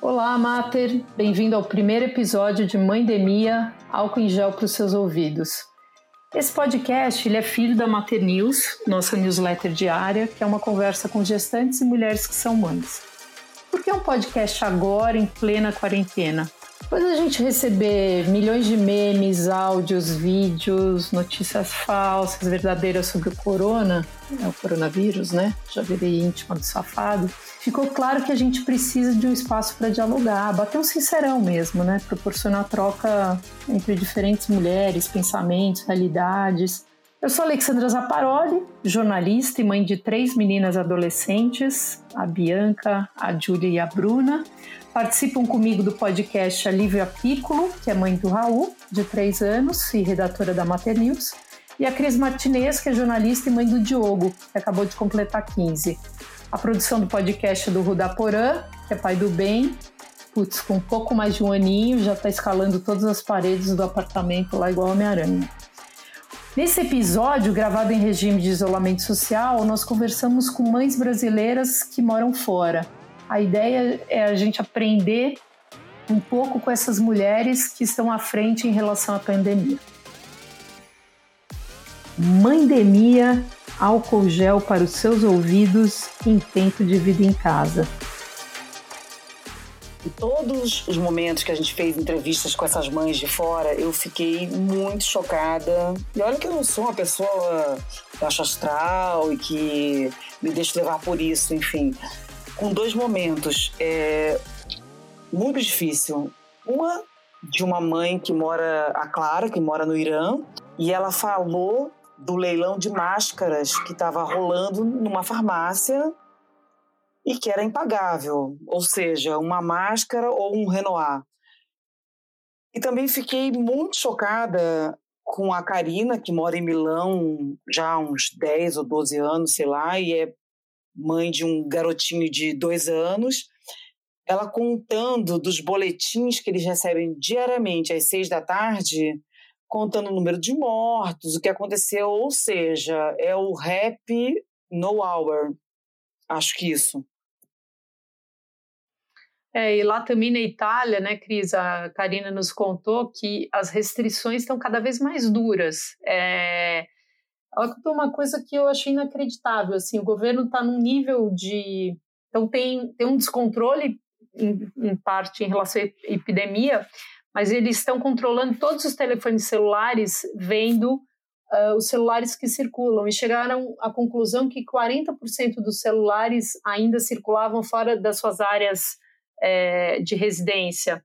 Olá, Mater! Bem-vindo ao primeiro episódio de Mãe Demia, álcool em gel para os seus ouvidos. Esse podcast ele é filho da Mater News, nossa newsletter diária, que é uma conversa com gestantes e mulheres que são mães. Por que um podcast agora, em plena quarentena? Depois a gente receber milhões de memes, áudios, vídeos, notícias falsas, verdadeiras sobre o corona, o coronavírus, né? Já virei íntima do safado. Ficou claro que a gente precisa de um espaço para dialogar, bater um sincerão mesmo, né? Proporcionar troca entre diferentes mulheres, pensamentos, realidades. Eu sou Alexandra Zaparoli, jornalista e mãe de três meninas adolescentes, a Bianca, a Júlia e a Bruna. Participam comigo do podcast a Lívia Piccolo, que é mãe do Raul, de 3 anos e redatora da Mater News, e a Cris Martinez, que é jornalista e mãe do Diogo, que acabou de completar 15. A produção do podcast é do Ruda Porã, que é pai do bem, putz, com um pouco mais de um aninho, já está escalando todas as paredes do apartamento lá igual Homem-Aranha. Nesse episódio, gravado em regime de isolamento social, nós conversamos com mães brasileiras que moram fora a ideia é a gente aprender um pouco com essas mulheres que estão à frente em relação à pandemia. Mandemia, álcool gel para os seus ouvidos em tempo de vida em casa. Em todos os momentos que a gente fez entrevistas com essas mães de fora, eu fiquei muito chocada. E olha que eu não sou uma pessoa baixo astral e que me deixo levar por isso, enfim com dois momentos. É, muito difícil. Uma de uma mãe que mora, a Clara, que mora no Irã, e ela falou do leilão de máscaras que estava rolando numa farmácia e que era impagável, ou seja, uma máscara ou um Renoir. E também fiquei muito chocada com a Karina, que mora em Milão já há uns 10 ou 12 anos, sei lá, e é mãe de um garotinho de dois anos, ela contando dos boletins que eles recebem diariamente às seis da tarde, contando o número de mortos, o que aconteceu, ou seja, é o rap no hour. Acho que isso. É, e lá também na Itália, né, Cris, a Karina nos contou que as restrições estão cada vez mais duras. É, uma coisa que eu achei inacreditável. Assim, o governo está num nível de. Então, tem, tem um descontrole, em, em parte, em relação à epidemia, mas eles estão controlando todos os telefones celulares, vendo uh, os celulares que circulam, e chegaram à conclusão que 40% dos celulares ainda circulavam fora das suas áreas é, de residência.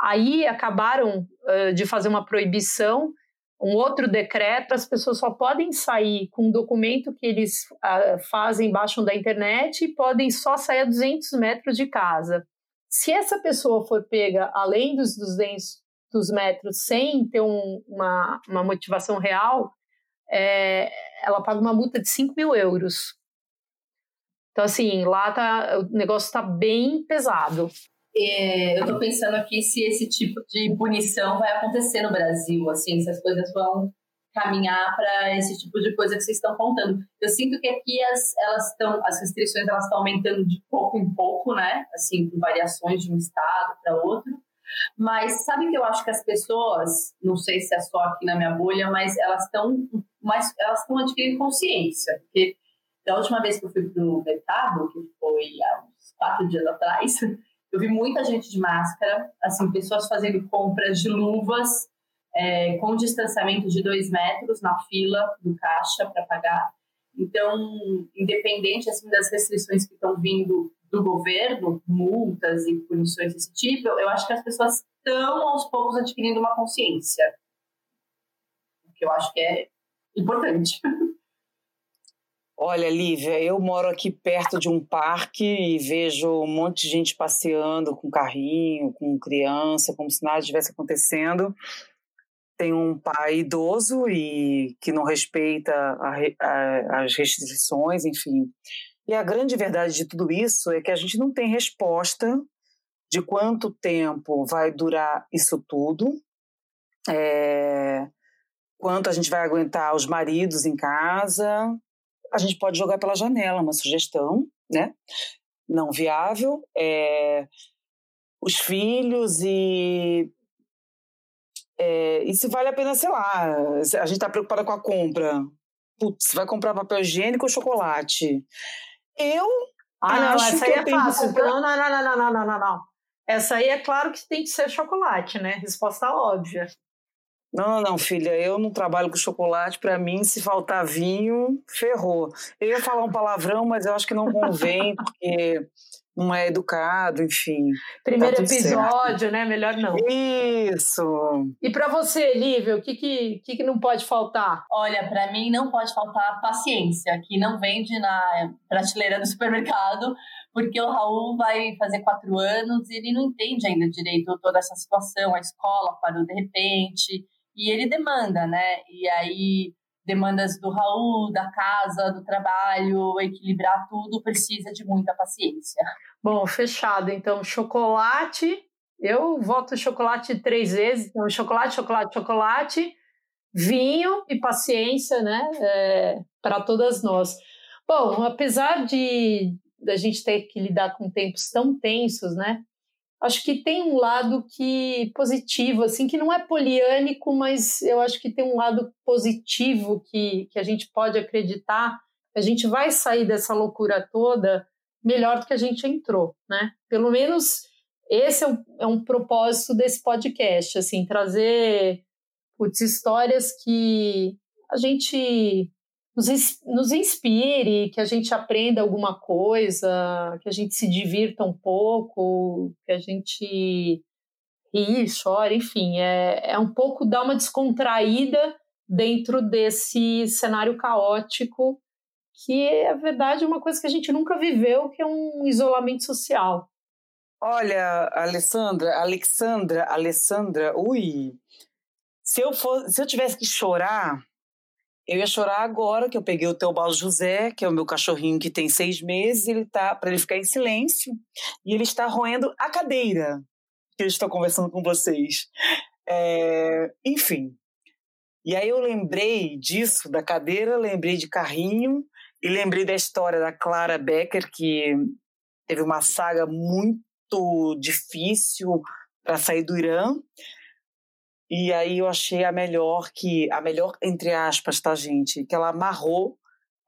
Aí acabaram uh, de fazer uma proibição um outro decreto, as pessoas só podem sair com um documento que eles uh, fazem, baixam da internet e podem só sair a 200 metros de casa. Se essa pessoa for pega além dos 200 metros sem ter um, uma, uma motivação real, é, ela paga uma multa de 5 mil euros. Então, assim, lá tá, o negócio está bem pesado. É, eu estou pensando aqui se esse tipo de punição vai acontecer no Brasil, assim, se as coisas vão caminhar para esse tipo de coisa que vocês estão contando. Eu sinto que aqui as, elas estão, as restrições elas estão aumentando de pouco em pouco, né? Assim, com variações de um estado para outro. Mas sabe que eu acho que as pessoas, não sei se é só aqui na minha bolha, mas elas estão mais, elas estão adquirindo consciência, porque da última vez que eu fui para o mercado, que foi há uns quatro dias atrás, eu vi muita gente de máscara, assim, pessoas fazendo compras de luvas é, com distanciamento de dois metros na fila do caixa para pagar. Então, independente assim, das restrições que estão vindo do governo, multas e punições desse tipo, eu acho que as pessoas estão aos poucos adquirindo uma consciência, o que eu acho que é importante. Olha, Lívia, eu moro aqui perto de um parque e vejo um monte de gente passeando com carrinho, com criança, como se nada estivesse acontecendo. Tem um pai idoso e que não respeita a, a, as restrições, enfim. E a grande verdade de tudo isso é que a gente não tem resposta de quanto tempo vai durar isso tudo, é, quanto a gente vai aguentar os maridos em casa, a gente pode jogar pela janela uma sugestão, né? Não viável. É... os filhos e é, e se vale a pena, sei lá, a gente está preocupada com a compra. Putz, vai comprar papel higiênico ou chocolate? Eu ah, não, acho essa aí é fácil. Comprar... Não, não, não, não, não, não, não, não. Essa aí é claro que tem que ser chocolate, né? Resposta óbvia. Não, não, não, filha, eu não trabalho com chocolate. Para mim, se faltar vinho, ferrou. Eu ia falar um palavrão, mas eu acho que não convém, porque não é educado, enfim. Primeiro tá episódio, certo. né? Melhor não. Isso. E para você, Lívia, o que, que, que, que não pode faltar? Olha, para mim não pode faltar paciência, que não vende na prateleira do supermercado, porque o Raul vai fazer quatro anos e ele não entende ainda direito toda essa situação, a escola parou de repente, e ele demanda, né? E aí demandas do Raul, da casa, do trabalho, equilibrar tudo precisa de muita paciência. Bom, fechado. Então, chocolate, eu voto chocolate três vezes. Então, chocolate, chocolate, chocolate, vinho e paciência, né? É, para todas nós. Bom, apesar de da gente ter que lidar com tempos tão tensos, né? Acho que tem um lado que positivo, assim, que não é poliânico, mas eu acho que tem um lado positivo que, que a gente pode acreditar. A gente vai sair dessa loucura toda melhor do que a gente entrou, né? Pelo menos esse é um, é um propósito desse podcast, assim, trazer putz, histórias que a gente nos, nos inspire, que a gente aprenda alguma coisa, que a gente se divirta um pouco, que a gente ri, chore, enfim, é, é um pouco dar uma descontraída dentro desse cenário caótico que é verdade uma coisa que a gente nunca viveu, que é um isolamento social. Olha, Alessandra, Alexandra, Alessandra, ui, se eu for, se eu tivesse que chorar, eu ia chorar agora que eu peguei o Teobaldo José, que é o meu cachorrinho que tem seis meses, ele tá para ele ficar em silêncio e ele está roendo a cadeira que eu estou conversando com vocês. É, enfim. E aí eu lembrei disso, da cadeira, lembrei de carrinho e lembrei da história da Clara Becker, que teve uma saga muito difícil para sair do Irã. E aí eu achei a melhor que a melhor entre aspas, tá gente, que ela amarrou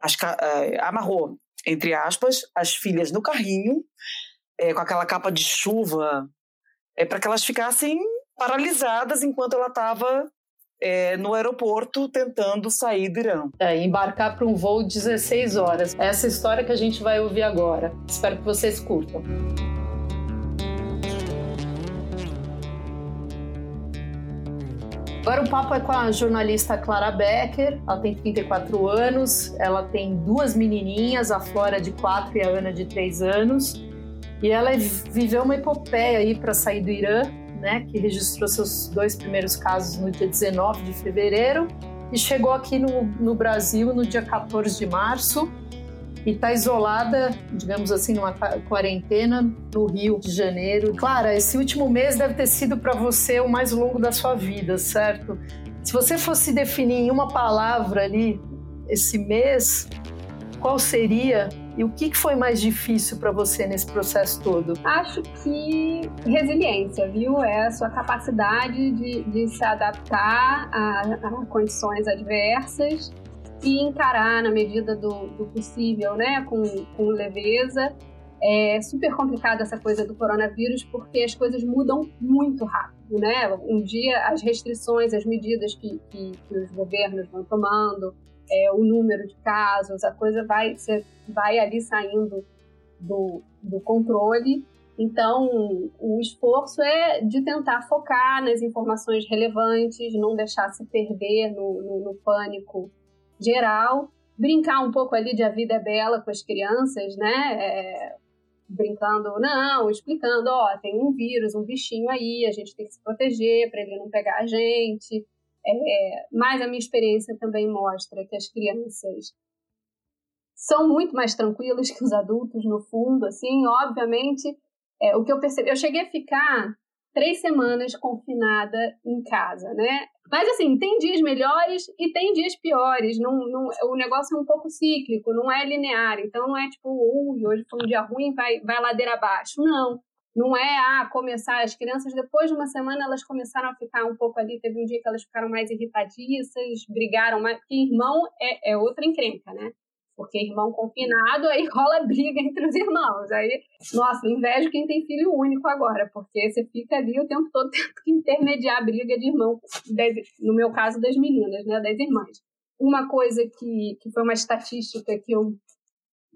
as uh, amarrou entre aspas as filhas no carrinho é, com aquela capa de chuva é para que elas ficassem paralisadas enquanto ela estava é, no aeroporto tentando sair do Irã. É, embarcar para um voo 16 horas. Essa história que a gente vai ouvir agora. Espero que vocês curtam. Agora o papo é com a jornalista Clara Becker. Ela tem 34 anos, ela tem duas menininhas, a Flora de 4 e a Ana de 3 anos. E ela viveu uma epopeia aí para sair do Irã, né, que registrou seus dois primeiros casos no dia 19 de fevereiro e chegou aqui no, no Brasil no dia 14 de março e está isolada, digamos assim, numa quarentena no Rio de Janeiro. Clara, esse último mês deve ter sido para você o mais longo da sua vida, certo? Se você fosse definir em uma palavra ali esse mês, qual seria e o que foi mais difícil para você nesse processo todo? Acho que resiliência, viu? É a sua capacidade de, de se adaptar a, a condições adversas e encarar na medida do, do possível, né, com, com leveza. É super complicada essa coisa do coronavírus porque as coisas mudam muito rápido, né? Um dia as restrições, as medidas que, que, que os governos vão tomando, é, o número de casos, a coisa vai, vai ali saindo do, do controle. Então, o esforço é de tentar focar nas informações relevantes, não deixar se perder no, no, no pânico geral, brincar um pouco ali de a vida é bela com as crianças, né? É, brincando, não, explicando, ó, tem um vírus, um bichinho aí, a gente tem que se proteger para ele não pegar a gente. É, mas a minha experiência também mostra que as crianças são muito mais tranquilas que os adultos, no fundo, assim, obviamente. É, o que eu percebi, eu cheguei a ficar três semanas confinada em casa, né? Mas assim, tem dias melhores e tem dias piores. Não, não, o negócio é um pouco cíclico, não é linear. Então não é tipo, ui, hoje foi um dia ruim, vai, vai ladeira abaixo. Não. Não é ah, começar, as crianças depois de uma semana elas começaram a ficar um pouco ali, teve um dia que elas ficaram mais irritadiças, brigaram mais, porque irmão é, é outra encrenca, né? Porque irmão confinado, aí rola briga entre os irmãos. Aí, nossa, invejo quem tem filho único agora, porque você fica ali o tempo todo tendo que intermediar a briga de irmão, no meu caso, das meninas, né, das irmãs. Uma coisa que, que foi uma estatística que eu,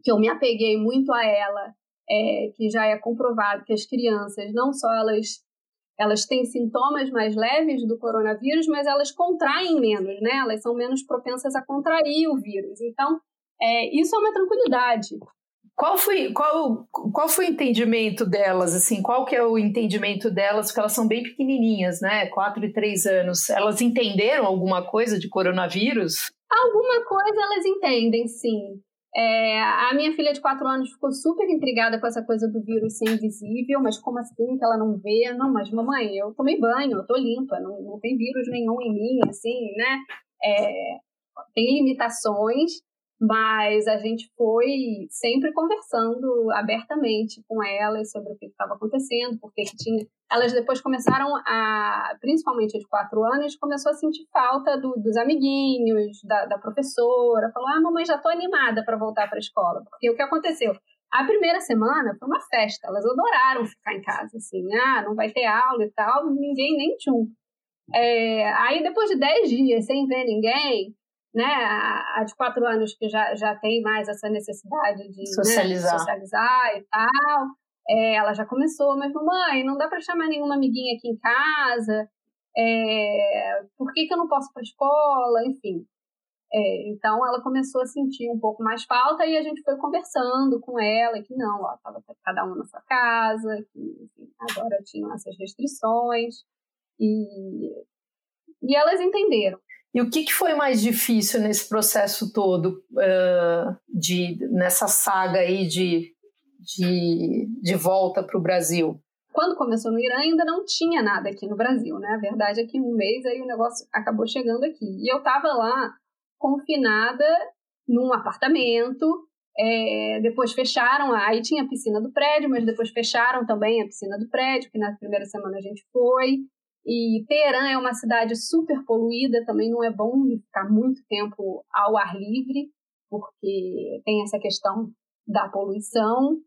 que eu me apeguei muito a ela, é, que já é comprovado que as crianças, não só elas elas têm sintomas mais leves do coronavírus, mas elas contraem menos, né? Elas são menos propensas a contrair o vírus. Então, é, isso é uma tranquilidade. Qual foi, qual, qual foi o entendimento delas, assim, qual que é o entendimento delas, porque elas são bem pequenininhas, né, quatro e três anos, elas entenderam alguma coisa de coronavírus? Alguma coisa elas entendem, sim. É, a minha filha de quatro anos ficou super intrigada com essa coisa do vírus ser invisível, mas como assim que ela não vê? Não, mas mamãe, eu tomei banho, eu tô limpa, não, não tem vírus nenhum em mim, assim, né? É, tem limitações, mas a gente foi sempre conversando abertamente com elas sobre o que estava acontecendo, porque que tinha. Elas depois começaram a, principalmente a de quatro anos, começou a sentir falta do, dos amiguinhos, da, da professora. Falou: Ah, mamãe, já estou animada para voltar para a escola. Porque o que aconteceu? A primeira semana foi uma festa, elas adoraram ficar em casa, assim, ah, não vai ter aula e tal, ninguém nem tchum. É, aí depois de dez dias sem ver ninguém, né, a, de quatro anos que já, já tem mais essa necessidade de socializar, né, socializar. e tal, é, ela já começou, mas mamãe, não dá para chamar nenhuma amiguinha aqui em casa, é, por que, que eu não posso ir para a escola, enfim. É, então ela começou a sentir um pouco mais falta e a gente foi conversando com ela que não, ó, tava cada um na sua casa, que enfim, agora tinham essas restrições. E, e elas entenderam. E o que, que foi mais difícil nesse processo todo, uh, de, nessa saga aí de, de, de volta para o Brasil? Quando começou no Irã, ainda não tinha nada aqui no Brasil, né? A verdade é que um mês aí o negócio acabou chegando aqui. E eu estava lá confinada num apartamento. É, depois fecharam, aí tinha a piscina do prédio, mas depois fecharam também a piscina do prédio, que na primeira semana a gente foi. E Teherã é uma cidade super poluída, também não é bom ficar muito tempo ao ar livre, porque tem essa questão da poluição.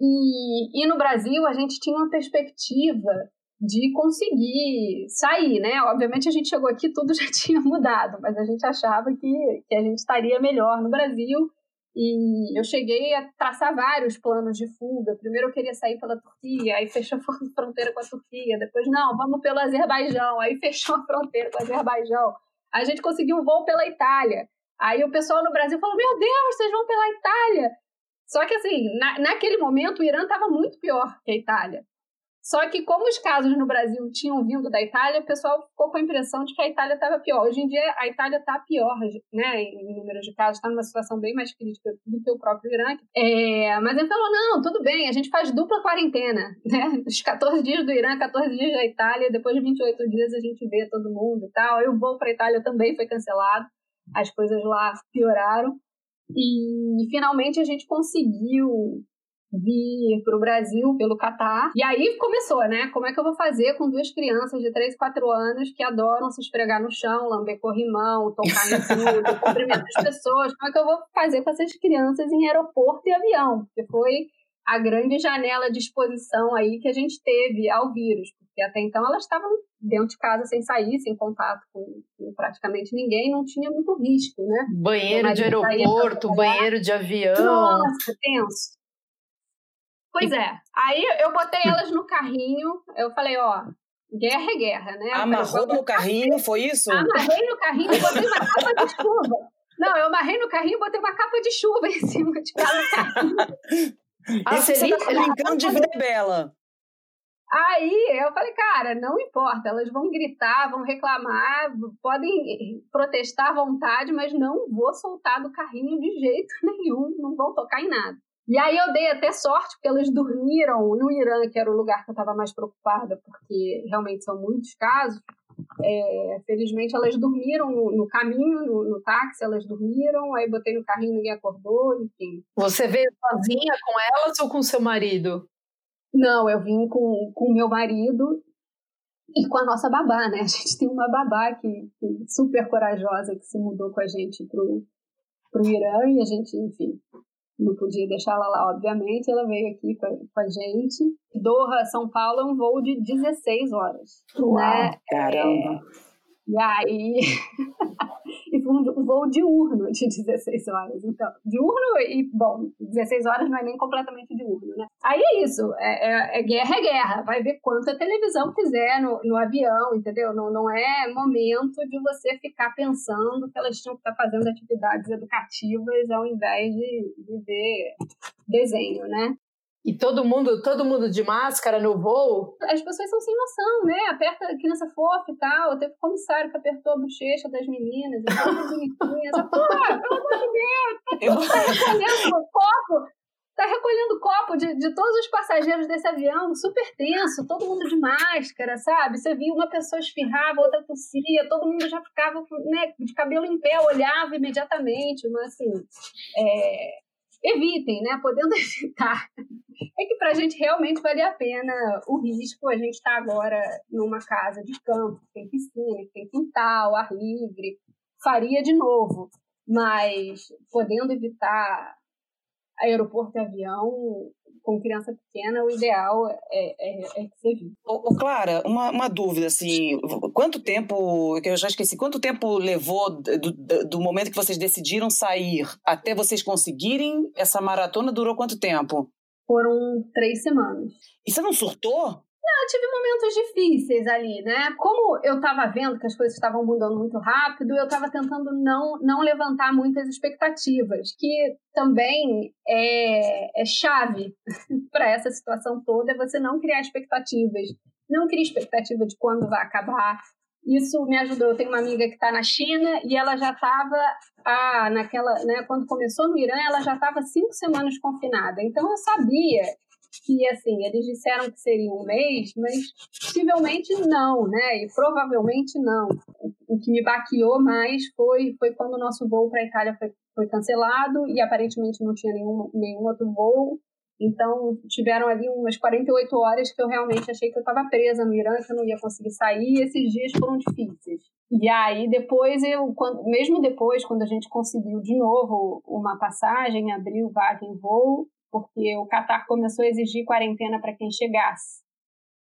E, e no Brasil a gente tinha uma perspectiva de conseguir sair, né? Obviamente a gente chegou aqui tudo já tinha mudado, mas a gente achava que, que a gente estaria melhor no Brasil e eu cheguei a traçar vários planos de fuga. Primeiro eu queria sair pela Turquia, aí fechou a fronteira com a Turquia. Depois, não, vamos pelo Azerbaijão, aí fechou a fronteira com o Azerbaijão. A gente conseguiu um voo pela Itália. Aí o pessoal no Brasil falou: Meu Deus, vocês vão pela Itália. Só que, assim, na, naquele momento o Irã estava muito pior que a Itália. Só que, como os casos no Brasil tinham vindo da Itália, o pessoal ficou com a impressão de que a Itália estava pior. Hoje em dia, a Itália está pior, né, em número de casos, está numa situação bem mais crítica do que o próprio Irã. É, mas ele falou: não, tudo bem, a gente faz dupla quarentena. Né? Os 14 dias do Irã, 14 dias da Itália, depois de 28 dias a gente vê todo mundo e tal. O voo para a Itália também foi cancelado, as coisas lá pioraram. E finalmente a gente conseguiu vir para o Brasil pelo Catar. E aí começou, né? Como é que eu vou fazer com duas crianças de 3, 4 anos que adoram se esfregar no chão, lamber corrimão, tocar em tudo, cumprimentar as pessoas? Como é que eu vou fazer com essas crianças em aeroporto e avião? Porque foi a grande janela de exposição aí que a gente teve ao vírus. Porque até então elas estavam dentro de casa sem sair, sem contato com, com praticamente ninguém, não tinha muito risco, né? Banheiro de aeroporto, banheiro de avião. Nossa, tenso. Pois é. Aí eu botei elas no carrinho, eu falei, ó, guerra é guerra, né? Amarrou no carrinho, foi isso? Amarrei no carrinho e botei uma capa de chuva. Não, eu amarrei no carrinho e botei uma capa de chuva em cima de cada carrinho. Ah, você tá brincando de vida bela. Aí eu falei, cara, não importa, elas vão gritar, vão reclamar, podem protestar à vontade, mas não vou soltar do carrinho de jeito nenhum, não vão tocar em nada. E aí eu dei até sorte, porque elas dormiram no Irã, que era o lugar que eu estava mais preocupada, porque realmente são muitos casos. É, felizmente elas dormiram no, no caminho, no, no, táxi, elas dormiram, aí botei no carrinho, ninguém acordou, enfim. Você veio sozinha com elas ou com seu marido? Não, eu vim com o meu marido e com a nossa babá, né? A gente tem uma babá que, que super corajosa que se mudou com a gente pro, pro Irã e a gente, enfim, não podia deixá-la lá, obviamente. Ela veio aqui com a, com a gente. Doha, São Paulo, é um voo de 16 horas. Uau, né? Caramba! É, e aí, foi um voo diurno de 16 horas. Então, diurno e, bom, 16 horas não é nem completamente diurno, né? Aí é isso, é, é, é guerra, é guerra. Vai ver quanta televisão quiser no, no avião, entendeu? Não, não é momento de você ficar pensando que elas tinham que estar fazendo atividades educativas ao invés de, de ver desenho, né? E todo mundo, todo mundo de máscara no voo? As pessoas são sem noção, né? Aperta a criança fofa e tal. Teve comissário que apertou a bochecha das meninas e tal, bonitinhas. Pô, pelo amor de Deus, tá recolhendo copo, tá recolhendo copo de, de todos os passageiros desse avião, super tenso, todo mundo de máscara, sabe? Você via uma pessoa espirrava, outra tossia, todo mundo já ficava né, de cabelo em pé, olhava imediatamente, mas assim, é, evitem, né? Podendo evitar. É que para a gente realmente vale a pena o risco. A gente está agora numa casa de campo, que tem piscina, que tem quintal, ar livre. Faria de novo, mas podendo evitar aeroporto e avião, com criança pequena, o ideal é, é, é que você vive. Ô, Clara, uma, uma dúvida, assim, quanto tempo, que eu já esqueci, quanto tempo levou do, do momento que vocês decidiram sair até vocês conseguirem essa maratona, durou quanto tempo? Foram três semanas. E você não surtou? Não, eu tive momentos difíceis ali, né? Como eu estava vendo que as coisas estavam mudando muito rápido, eu estava tentando não, não levantar muitas expectativas, que também é, é chave para essa situação toda, é você não criar expectativas. Não criar expectativa de quando vai acabar. Isso me ajudou. Eu tenho uma amiga que está na China e ela já estava, ah, naquela, né, quando começou no Irã, ela já estava cinco semanas confinada. Então eu sabia que assim, eles disseram que seria um mês, mas possivelmente não, né? E provavelmente não. O que me baqueou mais foi, foi quando o nosso voo para a Itália foi, foi cancelado e aparentemente não tinha nenhum, nenhum outro voo. Então, tiveram ali umas 48 horas que eu realmente achei que eu estava presa no Irã, que eu não ia conseguir sair, e esses dias foram difíceis. E aí, depois, eu, quando, mesmo depois, quando a gente conseguiu de novo uma passagem, abriu vaga em voo, porque o Catar começou a exigir quarentena para quem chegasse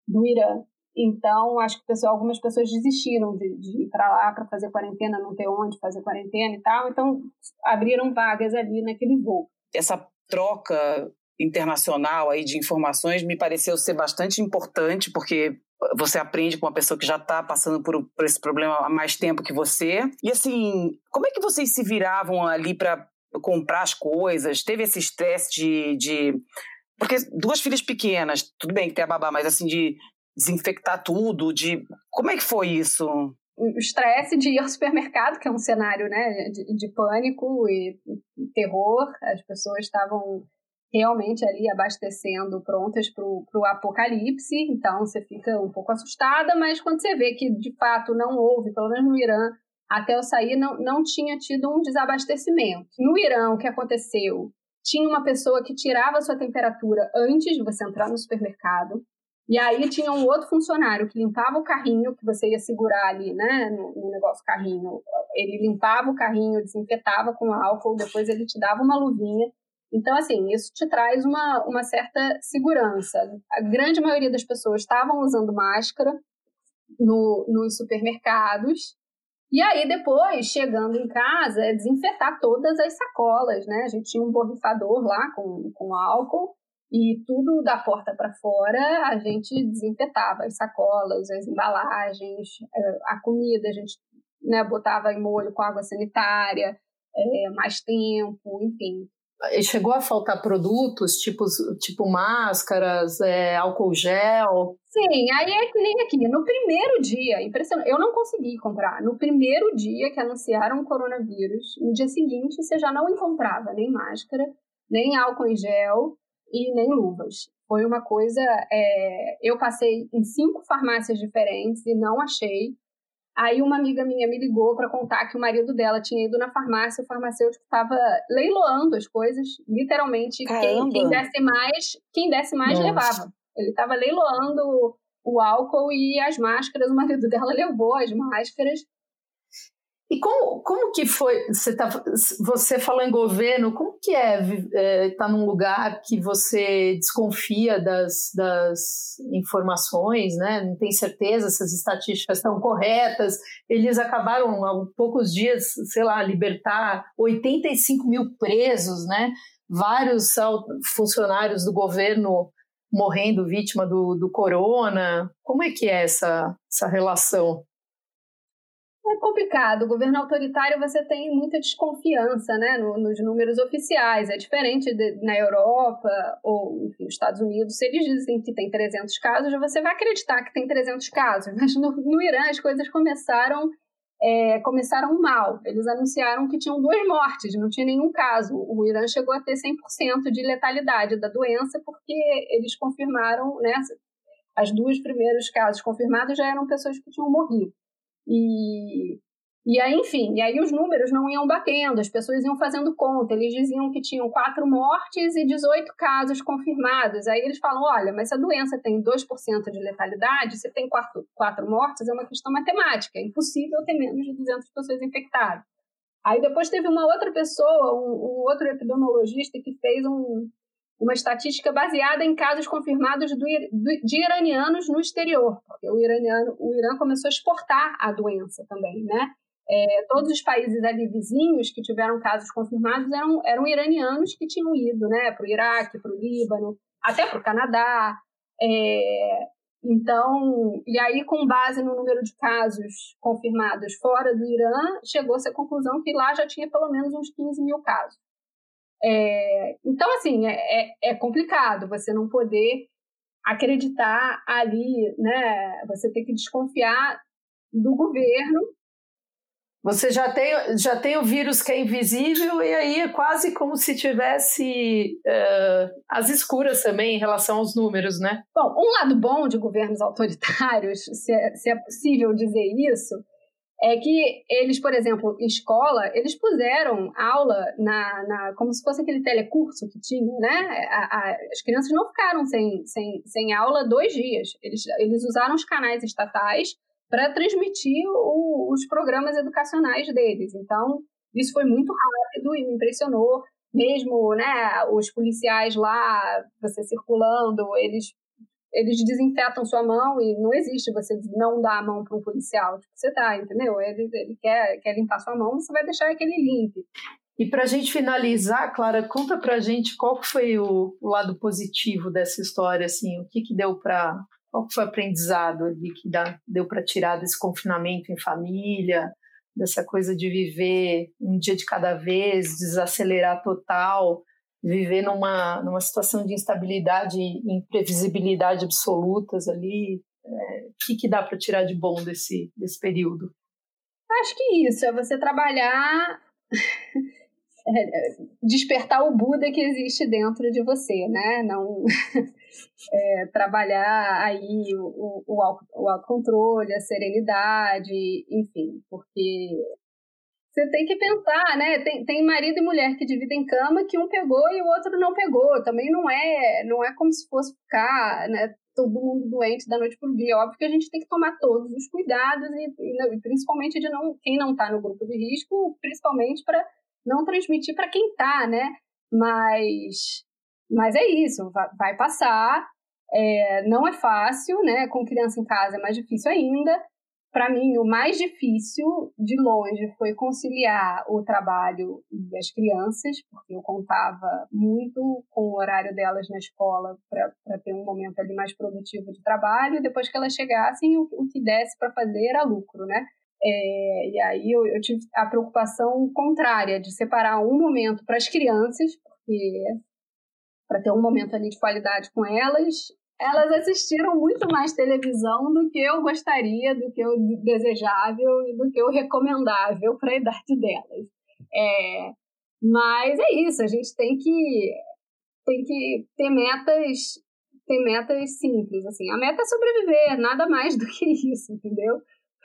do Irã. Então, acho que algumas pessoas desistiram de, de ir para lá para fazer quarentena, não ter onde fazer quarentena e tal. Então, abriram vagas ali naquele voo. Essa troca internacional aí de informações me pareceu ser bastante importante, porque você aprende com uma pessoa que já está passando por, por, esse problema há mais tempo que você. E assim, como é que vocês se viravam ali para comprar as coisas? Teve esse estresse de, de. Porque duas filhas pequenas, tudo bem que tem a babá, mas assim, de desinfectar tudo, de. Como é que foi isso? o estresse de ir ao supermercado, que é um cenário né, de, de pânico e, e terror. As pessoas estavam realmente ali abastecendo prontas para o apocalipse, então você fica um pouco assustada, mas quando você vê que de fato não houve, pelo menos no Irã, até eu sair, não, não tinha tido um desabastecimento. No Irã, o que aconteceu? Tinha uma pessoa que tirava a sua temperatura antes de você entrar no supermercado, e aí tinha um outro funcionário que limpava o carrinho que você ia segurar ali, né, no, no, negócio carrinho. Ele limpava o carrinho, desinfetava com álcool, depois ele te dava uma luvinha. Então, assim, isso te traz uma, uma certa segurança. A grande maioria das pessoas estavam usando máscara no, nos supermercados, e aí, depois, chegando em casa, é desinfetar todas as sacolas, né? A gente tinha um borrifador lá com, com álcool e tudo da porta para fora a gente desinfetava as sacolas, as embalagens, é, a comida a gente né, botava em molho com água sanitária, é, mais tempo, enfim chegou a faltar produtos, tipo, tipo máscaras, é, álcool gel? Sim, aí é que nem aqui. No primeiro dia, impressionante, eu não consegui comprar. No primeiro dia que anunciaram o coronavírus, no dia seguinte você já não encontrava nem máscara, nem álcool em gel e nem luvas. Foi uma coisa. É, eu passei em cinco farmácias diferentes e não achei. Aí uma amiga minha me ligou para contar que o marido dela tinha ido na farmácia, o farmacêutico estava leiloando as coisas, literalmente quem, quem, desse mais, quem desse mais Nossa. levava. Ele estava leiloando o álcool e as máscaras. O marido dela levou as máscaras e como, como que foi, você, tá, você falou em governo, como que é estar é, tá num lugar que você desconfia das, das informações, né? não tem certeza se as estatísticas estão corretas, eles acabaram há poucos dias, sei lá, libertar 85 mil presos, né? vários funcionários do governo morrendo vítima do, do corona, como é que é essa, essa relação? É complicado. O governo autoritário você tem muita desconfiança né, no, nos números oficiais. É diferente de, na Europa ou enfim, nos Estados Unidos. Se eles dizem que tem 300 casos, você vai acreditar que tem 300 casos. Mas no, no Irã as coisas começaram, é, começaram mal. Eles anunciaram que tinham duas mortes, não tinha nenhum caso. O Irã chegou a ter 100% de letalidade da doença porque eles confirmaram, né, as duas primeiros casos confirmados já eram pessoas que tinham morrido. E, e aí, enfim, e aí os números não iam batendo, as pessoas iam fazendo conta. Eles diziam que tinham quatro mortes e 18 casos confirmados. Aí eles falam: olha, mas se a doença tem 2% de letalidade, se tem quatro, quatro mortes, é uma questão matemática. É impossível ter menos de 200 pessoas infectadas. Aí depois teve uma outra pessoa, um, um outro epidemiologista, que fez um, uma estatística baseada em casos confirmados do, do, de iranianos no exterior, porque o, iraniano, o Irã começou a exportar a doença também, né? É, todos os países ali vizinhos que tiveram casos confirmados eram, eram iranianos que tinham ido, né? Para o Iraque, para o Líbano, até para o Canadá. É, então, e aí, com base no número de casos confirmados fora do Irã, chegou-se à conclusão que lá já tinha pelo menos uns 15 mil casos. É, então, assim, é, é, é complicado você não poder acreditar ali, né? Você tem que desconfiar do governo. Você já tem, já tem o vírus que é invisível e aí é quase como se tivesse uh, as escuras também em relação aos números, né? Bom, um lado bom de governos autoritários, se é, se é possível dizer isso, é que eles, por exemplo, em escola, eles puseram aula na, na como se fosse aquele telecurso que tinha, né? A, a, as crianças não ficaram sem, sem, sem aula dois dias. Eles, eles usaram os canais estatais para transmitir o, os programas educacionais deles. Então, isso foi muito rápido e me impressionou. Mesmo né, os policiais lá, você circulando, eles eles desinfetam sua mão e não existe você não dar a mão para um policial. Tipo, você tá, entendeu? Ele, ele quer, quer limpar sua mão, você vai deixar que ele limpe. E para a gente finalizar, Clara, conta para a gente qual foi o, o, lado positivo dessa história, assim, o que que deu para, qual foi o aprendizado ali que dá, deu para tirar desse confinamento em família, dessa coisa de viver um dia de cada vez, desacelerar total, viver numa, numa situação de instabilidade e imprevisibilidade absolutas ali. É, o que, que dá para tirar de bom desse, desse período? Acho que isso, é você trabalhar, é, despertar o Buda que existe dentro de você, né? Não é, trabalhar aí o, o, o autocontrole, a serenidade, enfim, porque você tem que pensar, né? Tem, tem marido e mulher que dividem cama que um pegou e o outro não pegou. Também não é, não é como se fosse ficar, né? Todo mundo doente da noite o dia. Óbvio que a gente tem que tomar todos os cuidados e, e principalmente de não quem não está no grupo de risco, principalmente para não transmitir para quem está, né? Mas, mas é isso, vai, vai passar. É, não é fácil, né? Com criança em casa é mais difícil ainda para mim, o mais difícil, de longe, foi conciliar o trabalho e as crianças, porque eu contava muito com o horário delas na escola para ter um momento ali mais produtivo de trabalho, depois que elas chegassem, o, o que desse para fazer era lucro, né? É, e aí eu, eu, tive a preocupação contrária de separar um momento para as crianças, porque para ter um momento ali de qualidade com elas, elas assistiram muito mais televisão do que eu gostaria, do que eu desejável e do que eu recomendável para a idade delas. É, mas é isso, a gente tem que tem que ter metas ter metas simples assim. A meta é sobreviver, nada mais do que isso, entendeu?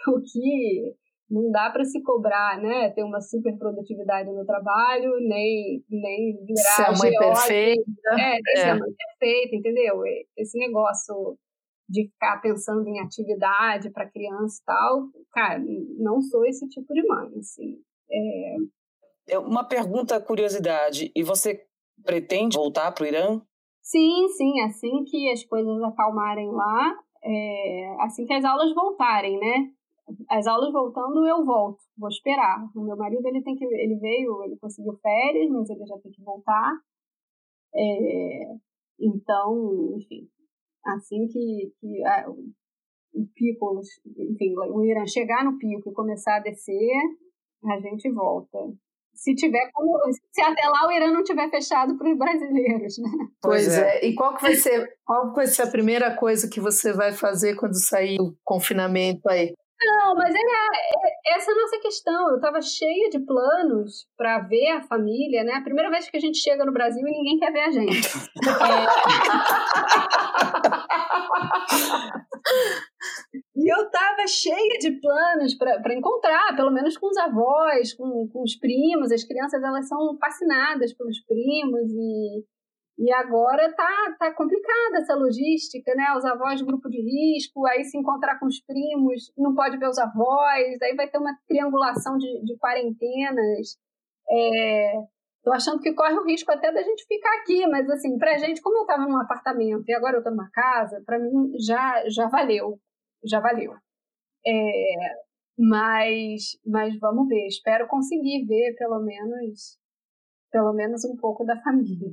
O que não dá para se cobrar, né? Ter uma super produtividade no trabalho, nem, nem virar ser a mãe perfeita. É, nem é. ser a mãe perfeita, entendeu? Esse negócio de ficar pensando em atividade para criança e tal, cara, não sou esse tipo de mãe, assim. É... é uma pergunta, curiosidade. E você pretende voltar para o Irã? Sim, sim. Assim que as coisas acalmarem lá, é... assim que as aulas voltarem, né? As aulas voltando, eu volto, vou esperar. O meu marido, ele tem que, ele veio, ele conseguiu férias, mas ele já tem que voltar. É, então, enfim, assim que, que a, o pico, enfim, o Irã chegar no pico e começar a descer, a gente volta. Se tiver como, se até lá o Irã não tiver fechado para os brasileiros, né? Pois é. é. E qual que vai ser, qual vai ser a primeira coisa que você vai fazer quando sair do confinamento aí? Não, mas era é, essa é a nossa questão. Eu estava cheia de planos para ver a família, né? A primeira vez que a gente chega no Brasil e ninguém quer ver a gente. é... E eu estava cheia de planos para encontrar, pelo menos com os avós, com, com os primos. As crianças elas são fascinadas pelos primos e e agora tá, tá complicada essa logística, né? Os avós de grupo de risco, aí se encontrar com os primos, não pode ver os avós, aí vai ter uma triangulação de, de quarentenas. É, tô achando que corre o risco até da gente ficar aqui, mas assim, pra gente, como eu tava num apartamento e agora eu tô numa casa, pra mim já, já valeu, já valeu. É, mas, mas vamos ver, espero conseguir ver pelo menos, pelo menos um pouco da família.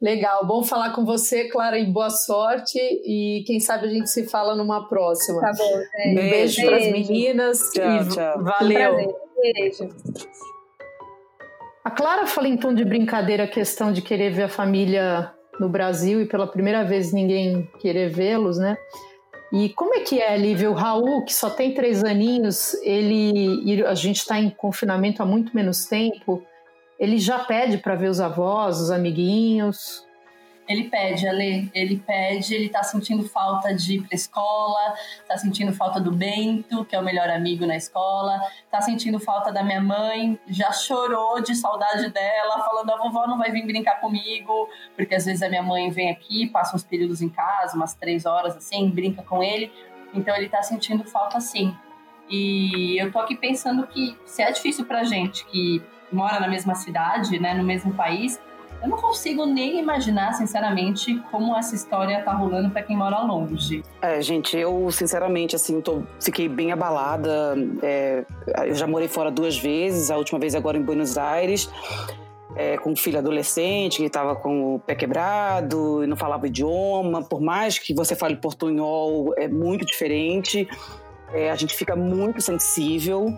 Legal, bom falar com você, Clara, e boa sorte. E quem sabe a gente se fala numa próxima. Tá bom, gente. Um beijo, beijo. para as meninas. Tchau, e tchau. Valeu. beijo. A Clara fala em tom de brincadeira a questão de querer ver a família no Brasil e pela primeira vez ninguém querer vê-los, né? E como é que é, Lívia? O Raul, que só tem três aninhos, ele, a gente está em confinamento há muito menos tempo. Ele já pede para ver os avós, os amiguinhos? Ele pede, Ale, ele pede, ele tá sentindo falta de ir pra escola, tá sentindo falta do Bento, que é o melhor amigo na escola, tá sentindo falta da minha mãe, já chorou de saudade dela, falando a vovó não vai vir brincar comigo, porque às vezes a minha mãe vem aqui, passa uns períodos em casa, umas três horas assim, brinca com ele, então ele tá sentindo falta sim. E eu tô aqui pensando que se é difícil pra gente, que mora na mesma cidade, né, no mesmo país, eu não consigo nem imaginar, sinceramente, como essa história tá rolando para quem mora longe. É, gente, eu, sinceramente, assim, tô, fiquei bem abalada. É, eu já morei fora duas vezes, a última vez agora em Buenos Aires. É, com um filho adolescente que estava com o pé quebrado e não falava o idioma. Por mais que você fale portunhol, é muito diferente. É, a gente fica muito sensível.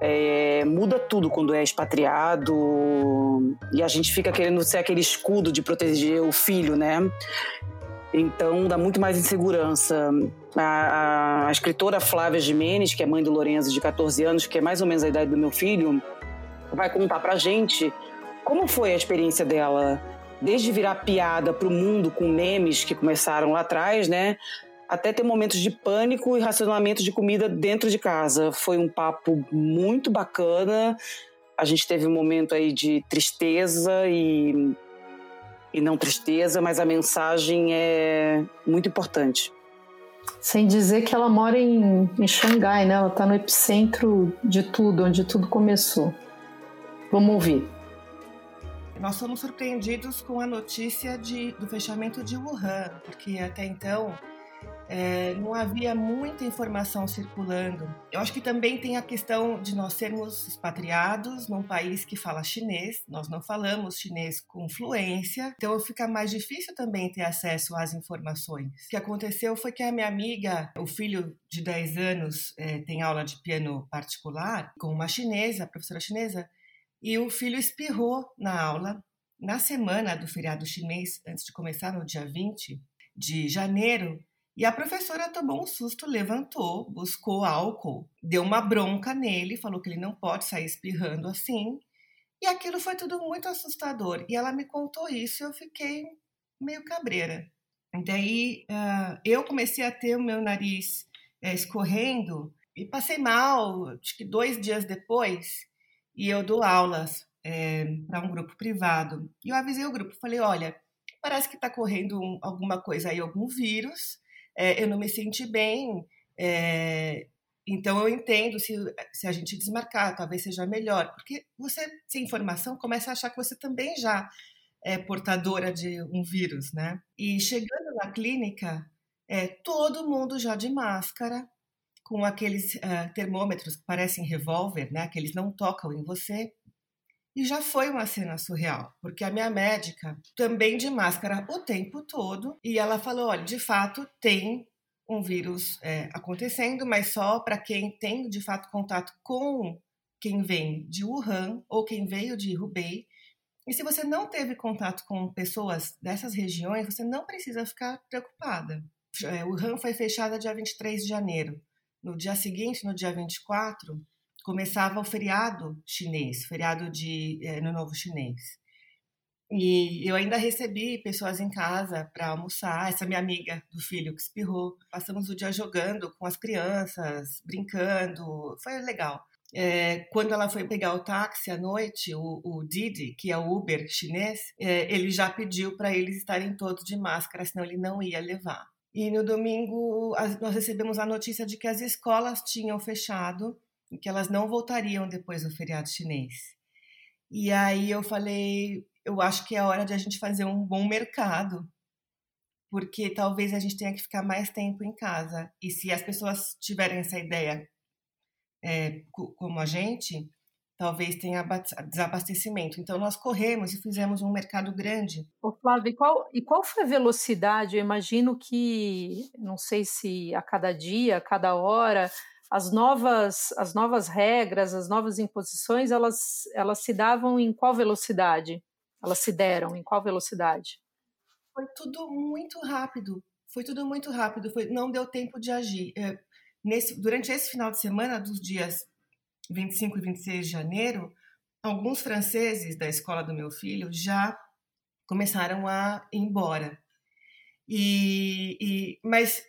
É, muda tudo quando é expatriado e a gente fica querendo ser aquele escudo de proteger o filho, né? Então dá muito mais insegurança. A, a, a escritora Flávia Jimenez, que é mãe do Lorenzo de 14 anos, que é mais ou menos a idade do meu filho, vai contar pra gente como foi a experiência dela, desde virar piada pro mundo com memes que começaram lá atrás, né? Até ter momentos de pânico e racionamento de comida dentro de casa. Foi um papo muito bacana. A gente teve um momento aí de tristeza e, e não tristeza, mas a mensagem é muito importante. Sem dizer que ela mora em, em Xangai, né? Ela está no epicentro de tudo, onde tudo começou. Vamos ouvir. Nós fomos surpreendidos com a notícia de, do fechamento de Wuhan, porque até então é, não havia muita informação circulando. Eu acho que também tem a questão de nós sermos expatriados num país que fala chinês, nós não falamos chinês com fluência, então fica mais difícil também ter acesso às informações. O que aconteceu foi que a minha amiga, o filho de 10 anos, é, tem aula de piano particular com uma chinesa, professora chinesa, e o filho espirrou na aula. Na semana do feriado chinês, antes de começar, no dia 20 de janeiro, e a professora tomou um susto, levantou, buscou álcool, deu uma bronca nele, falou que ele não pode sair espirrando assim. E aquilo foi tudo muito assustador. E ela me contou isso e eu fiquei meio cabreira. Daí uh, eu comecei a ter o meu nariz é, escorrendo e passei mal, acho que dois dias depois, e eu dou aulas é, para um grupo privado. E eu avisei o grupo, falei, olha, parece que está correndo um, alguma coisa aí, algum vírus, é, eu não me senti bem, é, então eu entendo se, se a gente desmarcar, talvez seja melhor, porque você, sem informação, começa a achar que você também já é portadora de um vírus, né? E chegando na clínica, é, todo mundo já de máscara, com aqueles uh, termômetros que parecem revólver, né? Que eles não tocam em você. E já foi uma cena surreal, porque a minha médica também de máscara o tempo todo, e ela falou: olha, de fato tem um vírus é, acontecendo, mas só para quem tem de fato contato com quem vem de Wuhan ou quem veio de Hubei. E se você não teve contato com pessoas dessas regiões, você não precisa ficar preocupada. É, Wuhan foi fechada dia 23 de janeiro. No dia seguinte, no dia 24, começava o feriado chinês, feriado de é, Ano Novo Chinês. E eu ainda recebi pessoas em casa para almoçar. Essa minha amiga do filho que espirrou. Passamos o dia jogando com as crianças, brincando. Foi legal. É, quando ela foi pegar o táxi à noite, o, o Didi, que é o Uber chinês, é, ele já pediu para eles estarem todos de máscara, senão ele não ia levar. E no domingo nós recebemos a notícia de que as escolas tinham fechado que elas não voltariam depois do feriado chinês. E aí eu falei, eu acho que é hora de a gente fazer um bom mercado, porque talvez a gente tenha que ficar mais tempo em casa. E se as pessoas tiverem essa ideia é, como a gente, talvez tenha desabastecimento. Então, nós corremos e fizemos um mercado grande. Ô, Flávio, e qual, e qual foi a velocidade? Eu imagino que, não sei se a cada dia, a cada hora, as novas, as novas regras, as novas imposições, elas, elas se davam em qual velocidade? elas se deram? Em qual velocidade? Foi tudo muito rápido. Foi tudo muito rápido. Foi, não deu tempo de agir. É, nesse, durante esse final de semana, dos dias 25 e 26 de janeiro, alguns franceses da escola do meu filho já começaram a ir embora. E, e mas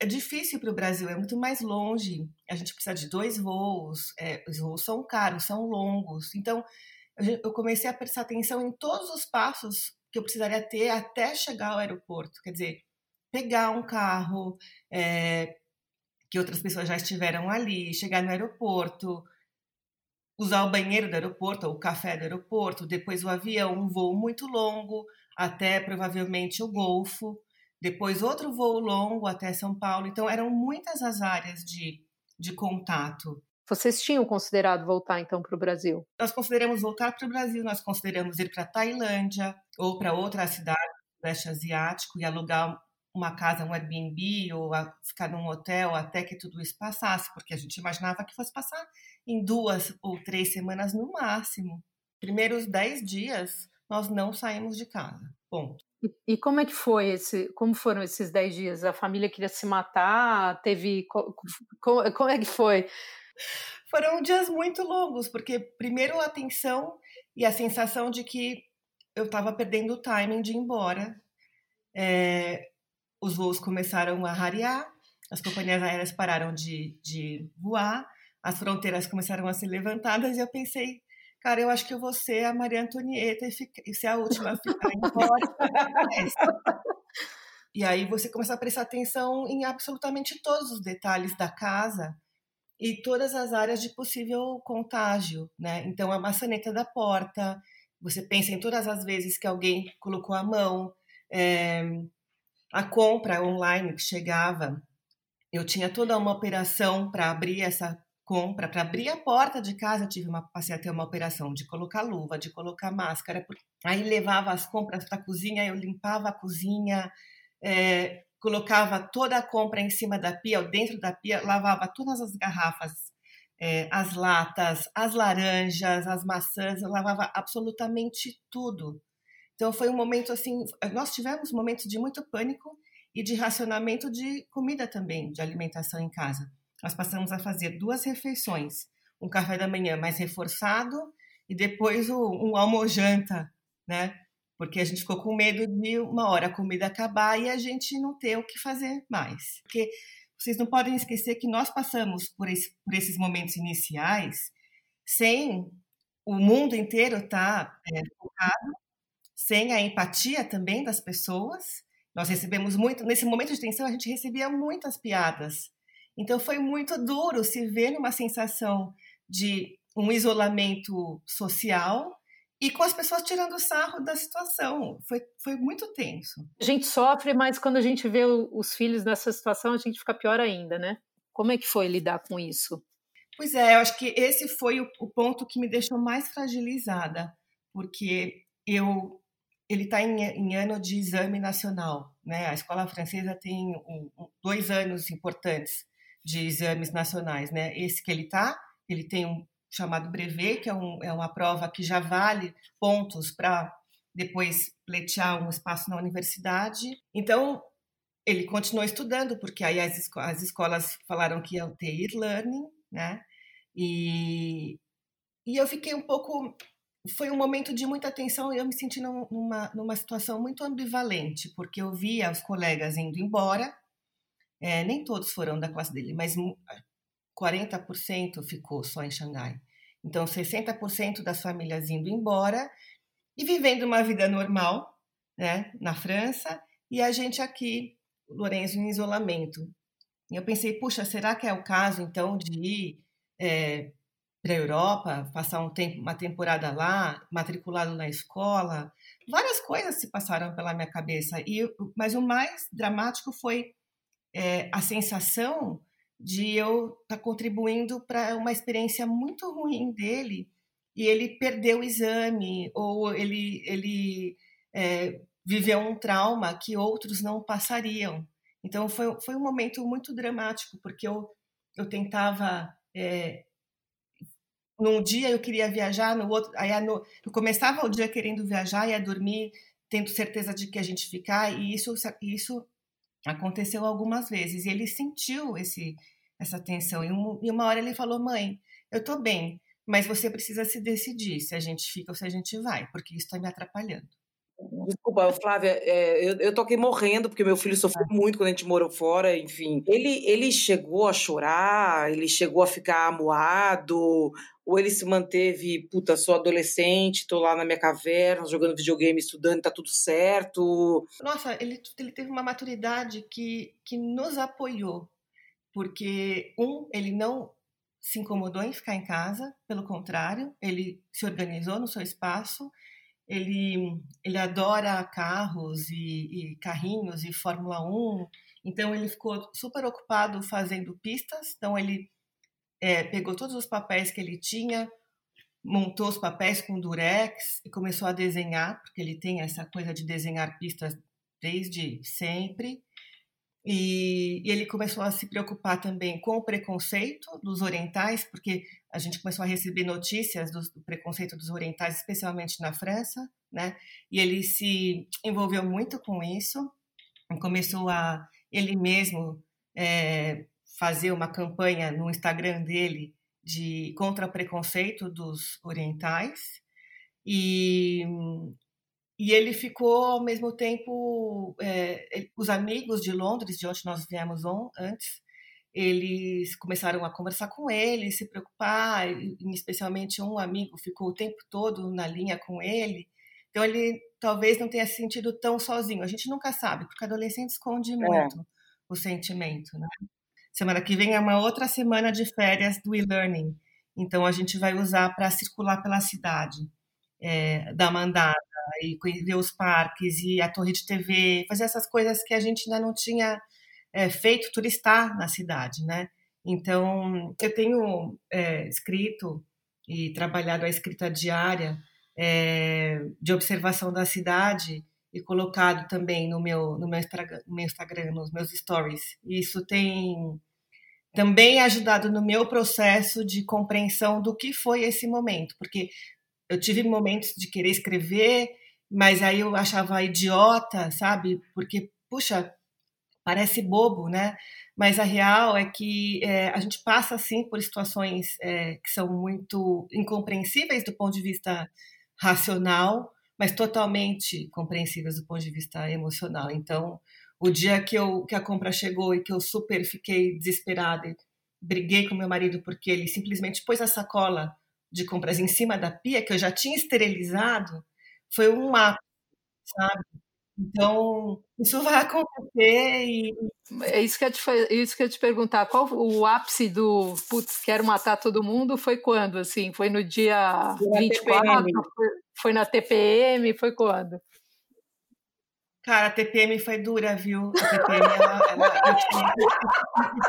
é difícil para o Brasil, é muito mais longe. A gente precisa de dois voos. É, os voos são caros, são longos. Então eu comecei a prestar atenção em todos os passos que eu precisaria ter até chegar ao aeroporto. Quer dizer, pegar um carro é, que outras pessoas já estiveram ali, chegar no aeroporto, usar o banheiro do aeroporto, ou o café do aeroporto, depois o avião, um voo muito longo até provavelmente o Golfo, depois outro voo longo até São Paulo. Então, eram muitas as áreas de, de contato. Vocês tinham considerado voltar então para o Brasil? Nós consideramos voltar para o Brasil, nós consideramos ir para Tailândia ou para outra cidade do leste asiático e alugar uma casa, um Airbnb ou ficar num hotel até que tudo isso passasse, porque a gente imaginava que fosse passar em duas ou três semanas no máximo. Primeiros dez dias nós não saímos de casa. Ponto. E, como é que foi esse? Como foram esses dez dias? A família queria se matar? Teve como, como é que foi? Foram dias muito longos, porque primeiro a tensão e a sensação de que eu estava perdendo o timing de ir embora. É, os voos começaram a rarear, as companhias aéreas pararam de, de voar, as fronteiras começaram a ser levantadas e eu pensei, cara, eu acho que eu vou ser a Maria Antonieta e, ficar, e ser a última a ficar embora. e aí você começa a prestar atenção em absolutamente todos os detalhes da casa e todas as áreas de possível contágio, né? Então a maçaneta da porta, você pensa em todas as vezes que alguém colocou a mão, é, a compra online que chegava, eu tinha toda uma operação para abrir essa compra, para abrir a porta de casa, tive uma passei a ter uma operação de colocar luva, de colocar máscara, aí levava as compras para a cozinha, eu limpava a cozinha, é, colocava toda a compra em cima da pia, ou dentro da pia, lavava todas as garrafas, é, as latas, as laranjas, as maçãs, eu lavava absolutamente tudo. Então foi um momento assim, nós tivemos momentos de muito pânico e de racionamento de comida também, de alimentação em casa. Nós passamos a fazer duas refeições, um café da manhã mais reforçado e depois um almojanta, né? porque a gente ficou com medo de uma hora a comida acabar e a gente não ter o que fazer mais. Porque vocês não podem esquecer que nós passamos por, esse, por esses momentos iniciais sem o mundo inteiro estar tá, é, focado, sem a empatia também das pessoas. Nós recebemos muito, nesse momento de tensão, a gente recebia muitas piadas. Então foi muito duro se ver numa sensação de um isolamento social e com as pessoas tirando sarro da situação. Foi, foi muito tenso. A gente sofre, mas quando a gente vê os filhos nessa situação, a gente fica pior ainda, né? Como é que foi lidar com isso? Pois é, eu acho que esse foi o, o ponto que me deixou mais fragilizada, porque eu ele está em, em, ano de exame nacional, né? A escola francesa tem um, um, dois anos importantes de exames nacionais, né? Esse que ele está, ele tem um chamado brevet, que é, um, é uma prova que já vale pontos para depois pleitear um espaço na universidade. Então, ele continuou estudando, porque aí as, esco as escolas falaram que iam ter e-learning, né? E, e eu fiquei um pouco. Foi um momento de muita tensão e eu me senti numa, numa situação muito ambivalente, porque eu via os colegas indo embora, é, nem todos foram da classe dele, mas 40% ficou só em Xangai. Então, 60% das famílias indo embora e vivendo uma vida normal né, na França, e a gente aqui, Lourenço, em isolamento. E eu pensei, puxa, será que é o caso, então, de ir é, para a Europa, passar um tempo, uma temporada lá, matriculado na escola? Várias coisas se passaram pela minha cabeça, e mas o mais dramático foi é, a sensação de eu estar tá contribuindo para uma experiência muito ruim dele e ele perdeu o exame ou ele ele é, viveu um trauma que outros não passariam. Então foi, foi um momento muito dramático porque eu eu tentava é, num dia eu queria viajar, no outro aí no, eu começava o dia querendo viajar e ia dormir tendo certeza de que a gente ficar e isso isso Aconteceu algumas vezes e ele sentiu esse, essa tensão. E, um, e uma hora ele falou: Mãe, eu tô bem, mas você precisa se decidir se a gente fica ou se a gente vai, porque isso está me atrapalhando. Desculpa, Flávia, é, eu, eu tô aqui morrendo porque meu filho sofreu é. muito quando a gente morou fora, enfim. Ele, ele chegou a chorar, ele chegou a ficar amuado, ou ele se manteve, puta, sou adolescente, tô lá na minha caverna, jogando videogame, estudando, tá tudo certo. Nossa, ele, ele teve uma maturidade que, que nos apoiou, porque, um, ele não se incomodou em ficar em casa, pelo contrário, ele se organizou no seu espaço, ele, ele adora carros e, e, carrinhos e Fórmula 1, então ele ficou super ocupado fazendo pistas, então ele é, pegou todos os papéis que ele tinha, montou os papéis com durex e começou a desenhar, porque ele tem essa coisa de desenhar pistas desde sempre. E, e, ele começou a se preocupar também com o preconceito dos orientais, porque a gente começou a receber notícias do, do, preconceito dos orientais, especialmente na França, né? E ele se envolveu muito com isso, começou a ele mesmo é, fazer uma campanha no Instagram dele de contra o preconceito dos orientais e e ele ficou ao mesmo tempo é, os amigos de Londres de onde nós viemos on, antes eles começaram a conversar com ele se preocupar especialmente um amigo ficou o tempo todo na linha com ele então ele talvez não tenha se sentido tão sozinho a gente nunca sabe porque adolescente esconde é. muito é. o sentimento né Semana que vem é uma outra semana de férias do e-learning. Então a gente vai usar para circular pela cidade, é, dar mandada e ver os parques e a torre de TV, fazer essas coisas que a gente ainda não tinha é, feito, turistar na cidade, né? Então eu tenho é, escrito e trabalhado a escrita diária é, de observação da cidade e colocado também no meu, no meu, no meu Instagram, nos meus stories. Isso tem também ajudado no meu processo de compreensão do que foi esse momento, porque eu tive momentos de querer escrever, mas aí eu achava idiota, sabe? Porque, puxa, parece bobo, né? Mas a real é que é, a gente passa, assim, por situações é, que são muito incompreensíveis do ponto de vista racional, mas totalmente compreensíveis do ponto de vista emocional. Então, o dia que, eu, que a compra chegou e que eu super fiquei desesperada e briguei com meu marido porque ele simplesmente pôs a sacola de compras em cima da pia, que eu já tinha esterilizado, foi um ato, sabe? Então, isso vai acontecer e. É isso que eu te, isso que eu te perguntar. Qual o ápice do putz, quero matar todo mundo? Foi quando? Assim, foi no dia foi 24? Foi, foi na TPM? Foi quando? Cara, a TPM foi dura, viu? A TPM, ela, ela, eu tive,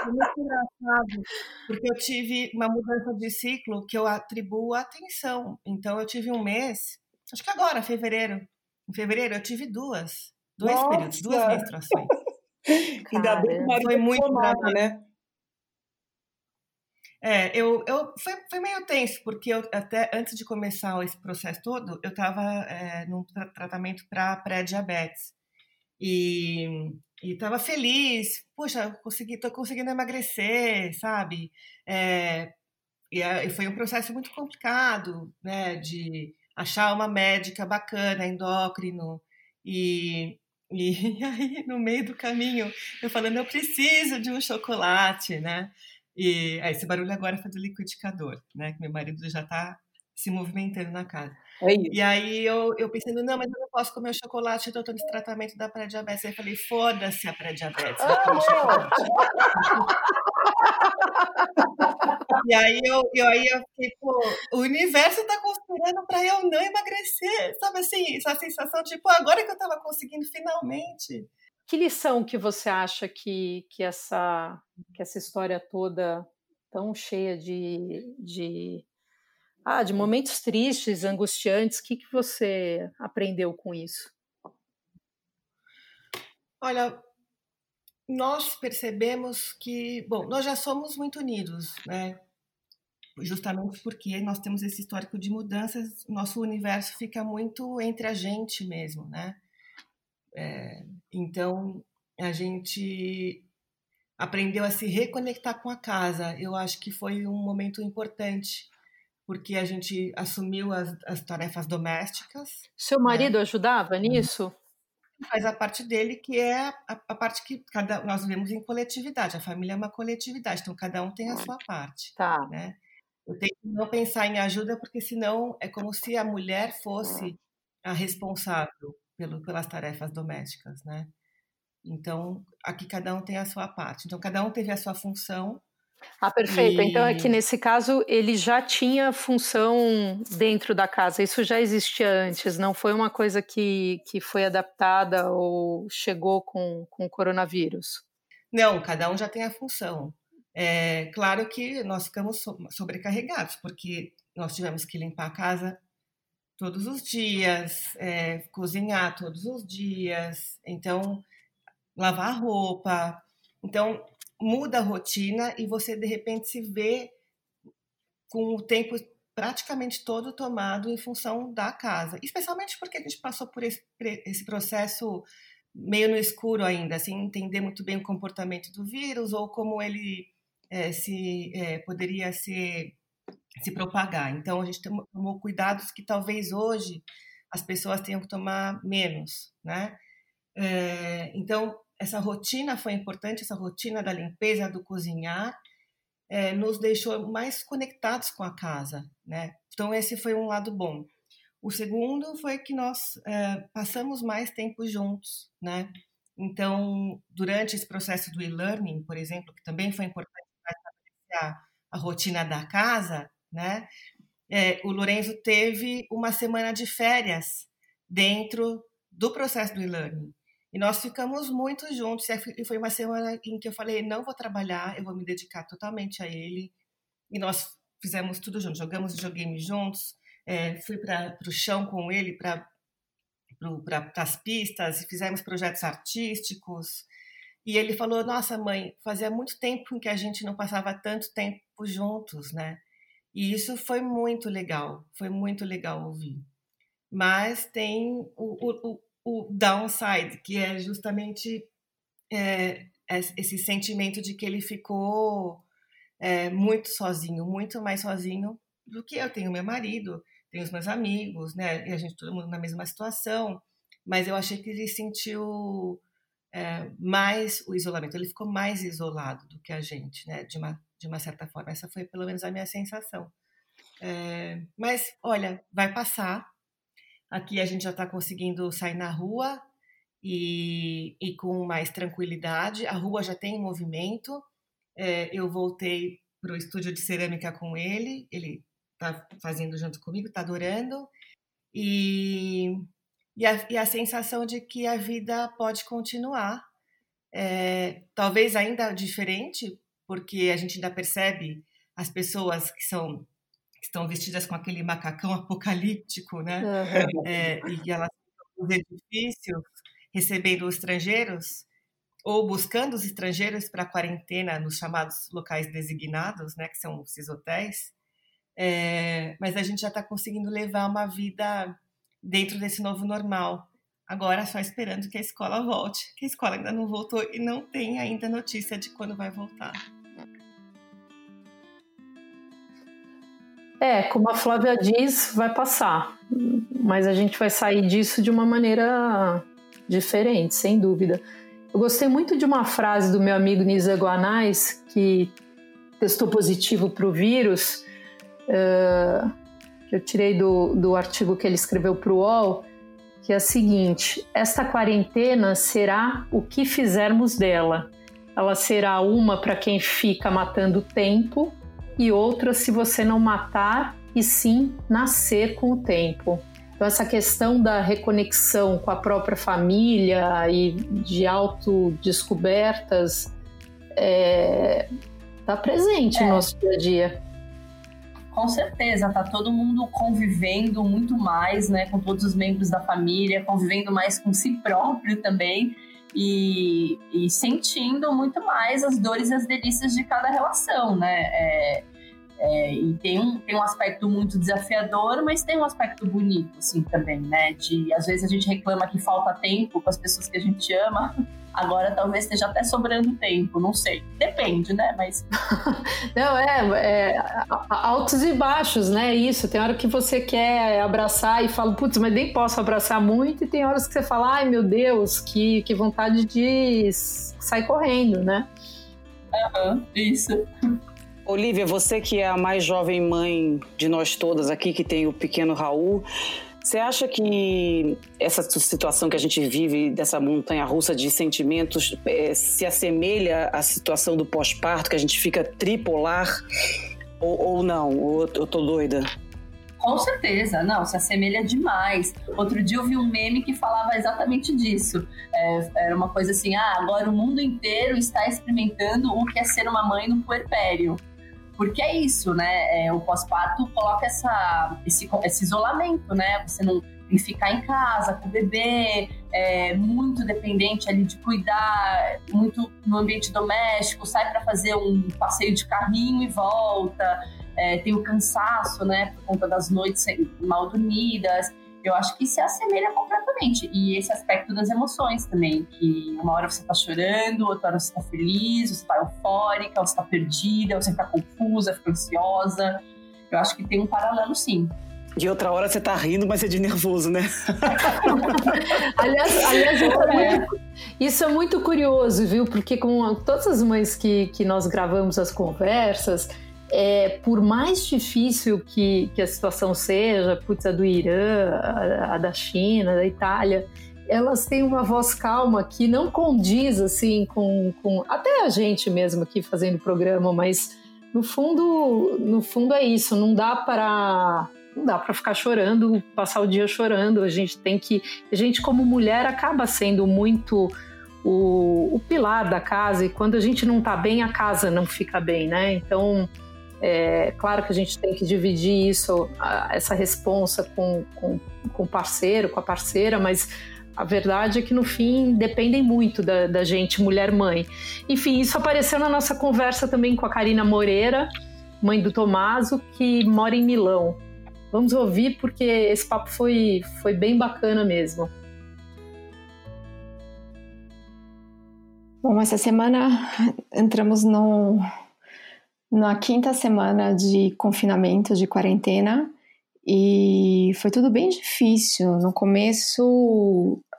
foi muito engraçado, porque eu tive uma mudança de ciclo que eu atribuo atenção. Então, eu tive um mês, acho que agora, fevereiro. Em fevereiro, eu tive duas, dois Nossa. períodos, duas menstruações. Ainda bem que foi muito tomada, né? É, eu, eu foi, foi meio tenso, porque eu até antes de começar esse processo todo, eu estava é, num tratamento para pré-diabetes e estava feliz, poxa, consegui, tô conseguindo emagrecer, sabe? É, e, e, foi um processo muito complicado, né, de achar uma médica bacana, endócrino, e, e, e aí no meio do caminho eu falando, eu preciso de um chocolate, né? E aí, esse barulho agora foi do liquidificador, né? Que meu marido já está se movimentando na casa. É e aí eu, eu pensando, não, mas eu não posso comer o chocolate, eu estou nesse tratamento da pré-diabetes. Aí eu falei, foda-se a pré-diabetes, e aí eu, eu, aí eu fiquei, pô, o universo está conspirando para eu não emagrecer, sabe assim, essa sensação pô, agora que eu estava conseguindo finalmente. Que lição que você acha que, que, essa, que essa história toda tão cheia de, de ah, de momentos tristes, angustiantes, o que, que você aprendeu com isso? Olha, nós percebemos que, bom, nós já somos muito unidos, né? Justamente porque nós temos esse histórico de mudanças, nosso universo fica muito entre a gente mesmo, né? É, então, a gente aprendeu a se reconectar com a casa. Eu acho que foi um momento importante porque a gente assumiu as, as tarefas domésticas. Seu marido né? ajudava nisso? Faz a parte dele, que é a, a, parte que cada, nós vivemos em coletividade. A família é uma coletividade, então cada um tem a sua parte. Tá. Né? Eu tenho que não pensar em ajuda, porque senão é como se a mulher fosse a responsável pelo, pelas tarefas domésticas, né? Então, aqui cada um tem a sua parte. Então, cada um teve a sua função ah, perfeito. E... Então, aqui nesse caso, ele já tinha função dentro da casa. Isso já existia antes, não foi uma coisa que, que foi adaptada ou chegou com, com o coronavírus. Não, cada um já tem a função. É claro que nós ficamos sobrecarregados, porque nós tivemos que limpar a casa todos os dias, é, cozinhar todos os dias, então lavar roupa. Então, muda a rotina e você de repente se vê com o tempo praticamente todo tomado em função da casa, especialmente porque a gente passou por esse, esse processo meio no escuro ainda, sem entender muito bem o comportamento do vírus ou como ele é, se é, poderia se, se propagar. Então a gente tomou cuidados que talvez hoje as pessoas tenham que tomar menos, né? É, então essa rotina foi importante, essa rotina da limpeza, do cozinhar, é, nos deixou mais conectados com a casa, né? Então esse foi um lado bom. O segundo foi que nós é, passamos mais tempo juntos, né? Então, durante esse processo do e-learning, por exemplo, que também foi importante para estabelecer a, a rotina da casa, né? É, o Lorenzo teve uma semana de férias dentro do processo do e-learning. E nós ficamos muito juntos. E foi uma semana em que eu falei: não vou trabalhar, eu vou me dedicar totalmente a ele. E nós fizemos tudo juntos, jogamos videogame juntos. É, fui para o chão com ele para as pistas, fizemos projetos artísticos. E ele falou: Nossa, mãe, fazia muito tempo que a gente não passava tanto tempo juntos, né? E isso foi muito legal, foi muito legal ouvir. Mas tem o, o, o downside, que é justamente é, esse sentimento de que ele ficou é, muito sozinho, muito mais sozinho do que eu. Tenho meu marido, tenho os meus amigos, né? E a gente todo mundo na mesma situação. Mas eu achei que ele sentiu é, mais o isolamento. Ele ficou mais isolado do que a gente, né? De uma, de uma certa forma. Essa foi pelo menos a minha sensação. É, mas, olha, vai passar. Aqui a gente já está conseguindo sair na rua e, e, com mais tranquilidade. A rua já tem movimento. É, eu voltei para o estúdio de cerâmica com ele. Ele está fazendo junto comigo, está adorando. E e a, e a sensação de que a vida pode continuar, é, talvez ainda diferente, porque a gente ainda percebe as pessoas que são que estão vestidas com aquele macacão apocalíptico, né? Uhum. É, e elas nos edifícios recebendo os estrangeiros ou buscando os estrangeiros para quarentena nos chamados locais designados, né? Que são esses hotéis. É, mas a gente já está conseguindo levar uma vida dentro desse novo normal. Agora só esperando que a escola volte, que a escola ainda não voltou e não tem ainda notícia de quando vai voltar. É, como a Flávia diz, vai passar, mas a gente vai sair disso de uma maneira diferente, sem dúvida. Eu gostei muito de uma frase do meu amigo Nisa Guanais, que testou positivo para o vírus. Uh, que eu tirei do, do artigo que ele escreveu para o UOL, que é a seguinte: esta quarentena será o que fizermos dela. Ela será uma para quem fica matando tempo e outra se você não matar e sim nascer com o tempo. Então, essa questão da reconexão com a própria família e de autodescobertas está é, tá presente é. no nosso dia a dia. Com certeza, tá todo mundo convivendo muito mais, né, com todos os membros da família, convivendo mais com si próprio também e, e sentindo muito mais as dores e as delícias de cada relação, né? É, é, e tem um, tem um aspecto muito desafiador, mas tem um aspecto bonito, assim, também, né? De, às vezes a gente reclama que falta tempo com as pessoas que a gente ama, agora talvez esteja até sobrando tempo, não sei. Depende, né? Mas... não, é, é, altos e baixos, né? Isso, tem hora que você quer abraçar e fala, putz, mas nem posso abraçar muito, e tem horas que você fala, ai meu Deus, que, que vontade de sair correndo, né? Aham, uhum, isso. Olivia, você que é a mais jovem mãe de nós todas aqui, que tem o pequeno Raul, você acha que essa situação que a gente vive, dessa montanha russa de sentimentos, é, se assemelha à situação do pós-parto, que a gente fica tripolar? Ou, ou não? Ou eu tô doida? Com certeza, não, se assemelha demais. Outro dia eu vi um meme que falava exatamente disso. É, era uma coisa assim: ah, agora o mundo inteiro está experimentando o que é ser uma mãe no puerpério. Porque é isso, né? É, o pós-parto coloca essa, esse, esse isolamento, né? Você não tem que ficar em casa com o bebê, é, muito dependente ali de cuidar, muito no ambiente doméstico, sai para fazer um passeio de carrinho e volta, é, tem o cansaço, né, por conta das noites mal dormidas eu acho que se assemelha completamente. E esse aspecto das emoções também, que uma hora você tá chorando, outra hora você tá feliz, você tá eufórica, você tá perdida, você tá confusa, fica ansiosa. Eu acho que tem um paralelo sim. De outra hora você tá rindo, mas é de nervoso, né? aliás, aliás isso, é muito, isso, é muito, curioso, viu? Porque com todas as mães que, que nós gravamos as conversas, é, por mais difícil que, que a situação seja, putz, a do Irã, a, a, da China, da Itália, elas têm uma voz calma que não condiz assim com, com até a gente mesmo aqui fazendo programa, mas no fundo, no fundo é isso, não dá para não dá para ficar chorando, passar o dia chorando. A gente tem que, a gente como mulher acaba sendo muito o, o pilar da casa e quando a gente não está bem, a casa não fica bem, né? Então é claro que a gente tem que dividir isso, essa responsa com, com, com o parceiro, com a parceira, mas a verdade é que no fim dependem muito da, da gente, mulher-mãe. Enfim, isso apareceu na nossa conversa também com a Karina Moreira, mãe do Tomaso, que mora em Milão. Vamos ouvir porque esse papo foi, foi bem bacana mesmo. Bom, essa semana entramos no, na quinta semana de confinamento, de quarentena, E foi tudo bem difícil. No começo,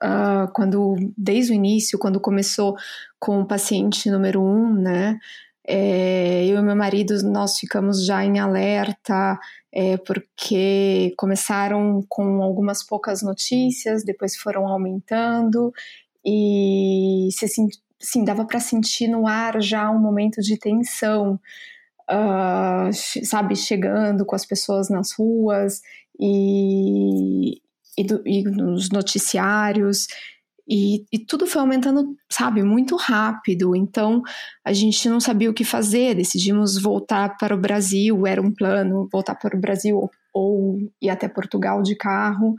uh, quando desde o início, quando começou com o paciente número um, né? É, eu e meu marido nós ficamos já em alerta é, porque começaram com algumas poucas notícias, depois foram aumentando e se, sim, dava para sentir no ar já um momento de tensão uh, sabe, chegando com as pessoas nas ruas e, e, do, e nos noticiários. E, e, tudo foi aumentando, sabe, muito rápido. Então a gente não sabia o que fazer. Decidimos voltar para o Brasil. Era um plano voltar para o Brasil ou, ou ir até Portugal de carro.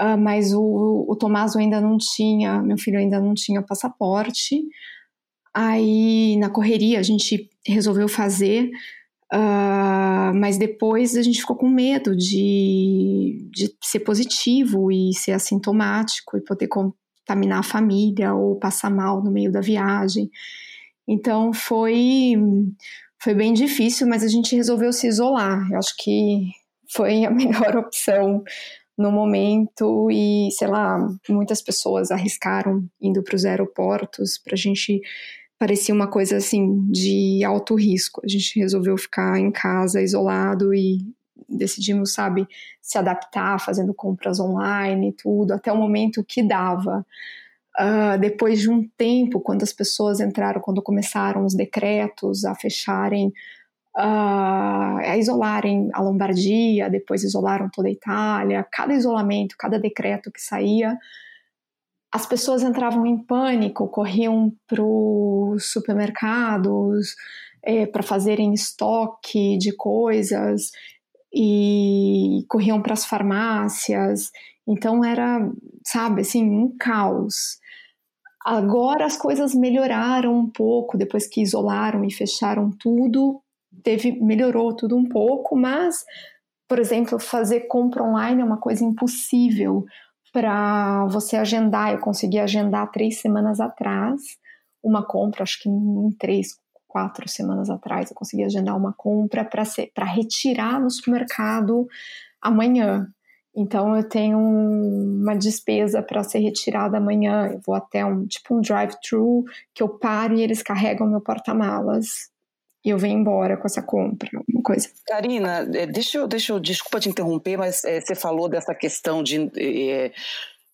Uh, mas o, o Tomaso ainda não tinha, meu filho ainda não tinha passaporte. Aí, na correria, a gente resolveu fazer, uh, mas depois a gente ficou com medo de, de ser positivo e ser assintomático e poder contaminar a família ou passar mal no meio da viagem. Então, foi, foi bem difícil, mas a gente resolveu se isolar. Eu acho que foi a melhor opção no momento e, sei lá, muitas pessoas arriscaram indo para os aeroportos para a gente parecia uma coisa assim de alto risco. A gente resolveu ficar em casa isolado e decidimos, sabe, se adaptar, fazendo compras online e tudo, até o momento que dava. Uh, depois de um tempo, quando as pessoas entraram, quando começaram os decretos a fecharem, uh, a isolarem a Lombardia, depois isolaram toda a Itália, cada isolamento, cada decreto que saía, as pessoas entravam em pânico, corriam para os supermercados é, para fazerem estoque de coisas e corriam para as farmácias. Então era, sabe, assim, um caos. Agora as coisas melhoraram um pouco depois que isolaram e fecharam tudo. Teve melhorou tudo um pouco, mas por exemplo, fazer compra online é uma coisa impossível para você agendar. Eu consegui agendar três semanas atrás uma compra, acho que em três, quatro semanas atrás eu consegui agendar uma compra para retirar no supermercado amanhã. Então eu tenho uma despesa para ser retirada amanhã. Eu vou até um tipo um drive-thru que eu paro e eles carregam meu porta-malas eu venho embora com essa compra, alguma coisa. Karina, é, deixa eu, deixa eu, desculpa te interromper, mas é, você falou dessa questão de é,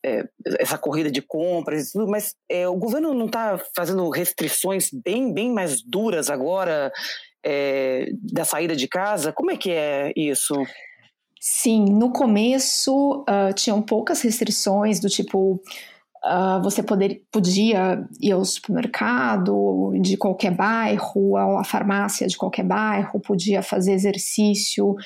é, essa corrida de compras e tudo, mas é, o governo não está fazendo restrições bem, bem mais duras agora é, da saída de casa? Como é que é isso? Sim, no começo uh, tinham poucas restrições do tipo Uh, você poder, podia ir ao supermercado de qualquer bairro, à farmácia de qualquer bairro, podia fazer exercício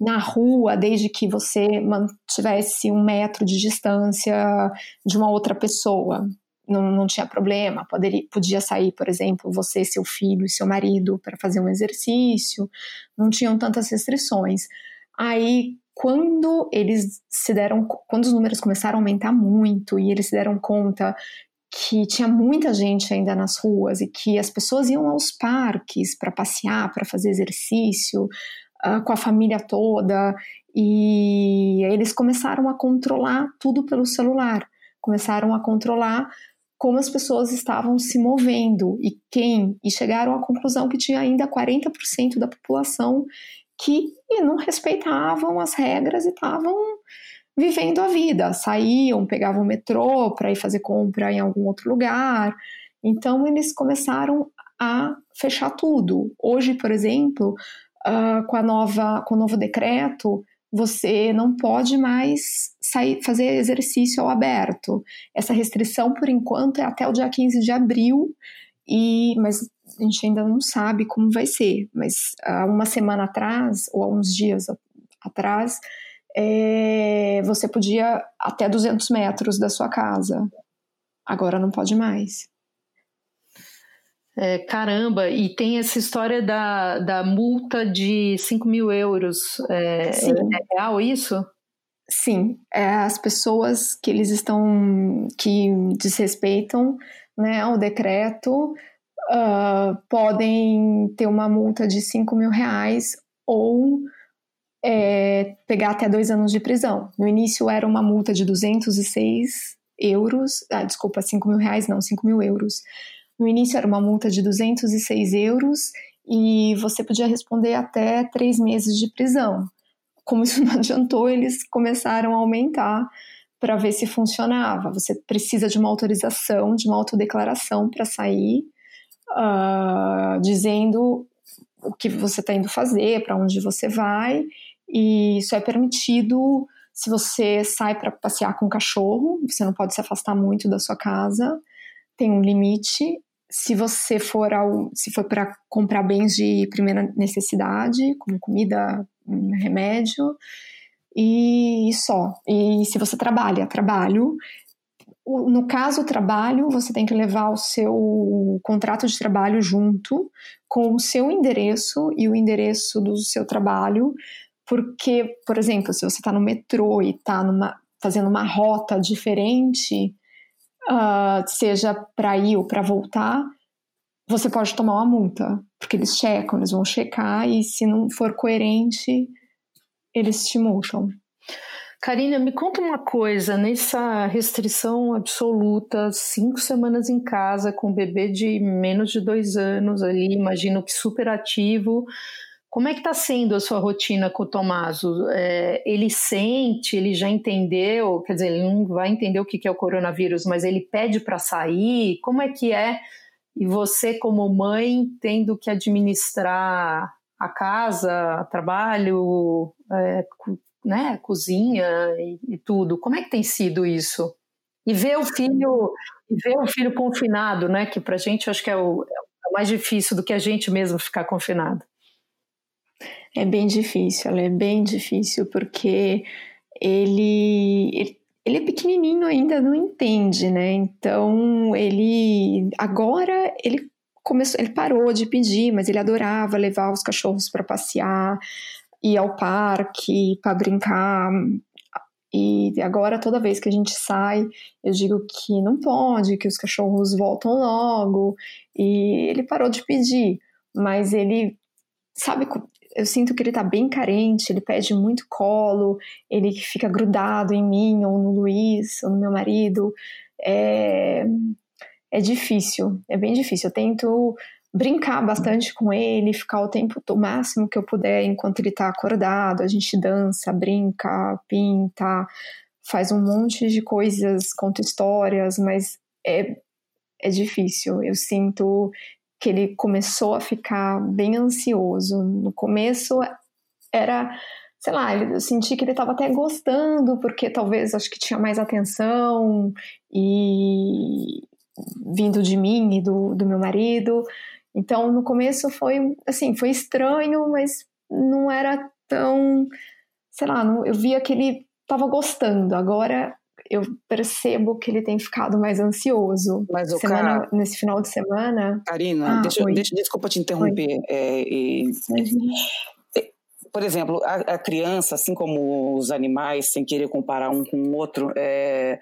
na rua, desde que você mantivesse um metro de distância de uma outra pessoa. Não, não tinha problema, poderia, podia sair, por exemplo, você, seu filho e seu marido para fazer um exercício, não tinham tantas restrições. Aí, quando eles se deram, quando os números começaram a aumentar muito e eles se deram conta que tinha muita gente ainda nas ruas e que as pessoas iam aos parques para passear, para fazer exercício, uh, com a família toda, e eles começaram a controlar tudo pelo celular, começaram a controlar como as pessoas estavam se movendo e quem, e chegaram à conclusão que tinha ainda 40% da população que não respeitavam as regras e estavam vivendo a vida, saíam, pegavam o metrô para ir fazer compra em algum outro lugar. Então eles começaram a fechar tudo. Hoje, por exemplo, uh, com a nova, com o novo decreto, você não pode mais sair, fazer exercício ao aberto. Essa restrição, por enquanto, é até o dia 15 de abril, e, mas a gente ainda não sabe como vai ser, mas há uma semana atrás, ou há uns dias atrás, é, você podia até 200 metros da sua casa. Agora não pode mais. É, caramba, e tem essa história da, da multa de 5 mil euros. É, é real isso? Sim, é, as pessoas que eles estão, que desrespeitam né, o decreto, uh, podem ter uma multa de 5 mil reais ou é, pegar até dois anos de prisão. No início era uma multa de 206 euros, ah, desculpa, 5 mil reais, não, 5 mil euros. No início era uma multa de 206 euros e você podia responder até três meses de prisão. Como isso não adiantou, eles começaram a aumentar para ver se funcionava. Você precisa de uma autorização, de uma autodeclaração para sair, uh, dizendo o que você está indo fazer, para onde você vai, e isso é permitido se você sai para passear com o cachorro, você não pode se afastar muito da sua casa, tem um limite. Se você for ao, se for para comprar bens de primeira necessidade, como comida, remédio, e só. E se você trabalha, trabalho. No caso, trabalho, você tem que levar o seu contrato de trabalho junto com o seu endereço e o endereço do seu trabalho, porque, por exemplo, se você está no metrô e está fazendo uma rota diferente, uh, seja para ir ou para voltar, você pode tomar uma multa, porque eles checam, eles vão checar e se não for coerente, eles te multam. Karina, me conta uma coisa, nessa restrição absoluta, cinco semanas em casa, com um bebê de menos de dois anos ali, imagino que super ativo, como é que está sendo a sua rotina com o Tomaso? É, ele sente, ele já entendeu, quer dizer, ele não vai entender o que é o coronavírus, mas ele pede para sair, como é que é? E você, como mãe, tendo que administrar a casa, trabalho, é, né, cozinha e, e, tudo. Como é que tem sido isso? E ver o filho, e ver o filho confinado, né, que a gente acho que é o, é o mais difícil do que a gente mesmo ficar confinado. É bem difícil, é bem difícil porque ele, ele, ele é pequenininho ainda, não entende, né? Então ele agora ele começou, ele parou de pedir, mas ele adorava levar os cachorros para passear, ir ao parque para brincar. E agora, toda vez que a gente sai, eu digo que não pode, que os cachorros voltam logo. E ele parou de pedir, mas ele sabe. Eu sinto que ele tá bem carente, ele pede muito colo, ele fica grudado em mim, ou no Luiz, ou no meu marido. É, é difícil, é bem difícil. Eu tento brincar bastante com ele, ficar o tempo o máximo que eu puder enquanto ele está acordado. A gente dança, brinca, pinta, faz um monte de coisas, conta histórias, mas é, é difícil. Eu sinto que ele começou a ficar bem ansioso. No começo era, sei lá, eu senti que ele estava até gostando, porque talvez acho que tinha mais atenção e vindo de mim e do, do meu marido. Então, no começo foi assim, foi estranho, mas não era tão, sei lá, não, eu via que ele estava gostando. Agora eu percebo que ele tem ficado mais ansioso. Mas o semana, nesse final de semana. Karina, ah, deixa, deixa, desculpa te interromper. É, e, é, por exemplo, a, a, criança, assim como os animais, sem querer comparar um com o outro, é,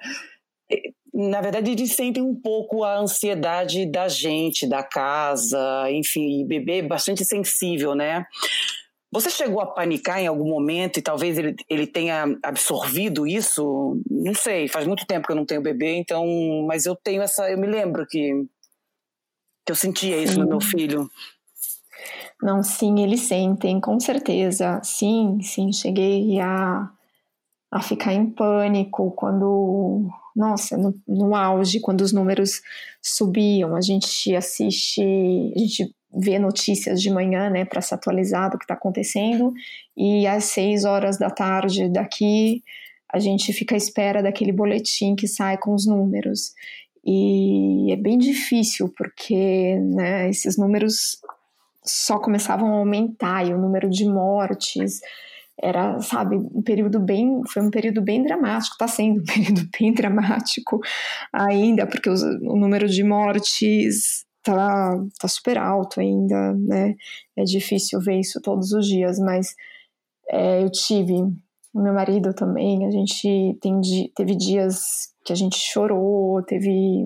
na verdade, eles sentem um pouco a ansiedade da gente, da casa, enfim, bebê é bastante sensível, né? Você chegou a panicar em algum momento e talvez ele, ele tenha absorvido isso? Não sei, faz muito tempo que eu não tenho bebê, então, mas eu tenho essa, eu me lembro que, que eu sentia isso sim. no meu filho. Não, sim, eles sentem, com certeza. Sim, sim, cheguei a, a ficar em pânico quando nossa, no, no auge, quando os números subiam, a gente assiste, a gente vê notícias de manhã, né, para se atualizar do que está acontecendo, e às seis horas da tarde daqui, a gente fica à espera daquele boletim que sai com os números. E é bem difícil, porque né, esses números só começavam a aumentar, e o número de mortes, era, sabe, um período bem, foi um período bem dramático, está sendo um período bem dramático ainda, porque os, o número de mortes tá, tá super alto ainda, né? É difícil ver isso todos os dias, mas é, eu tive, o meu marido também, a gente tem, teve dias que a gente chorou, teve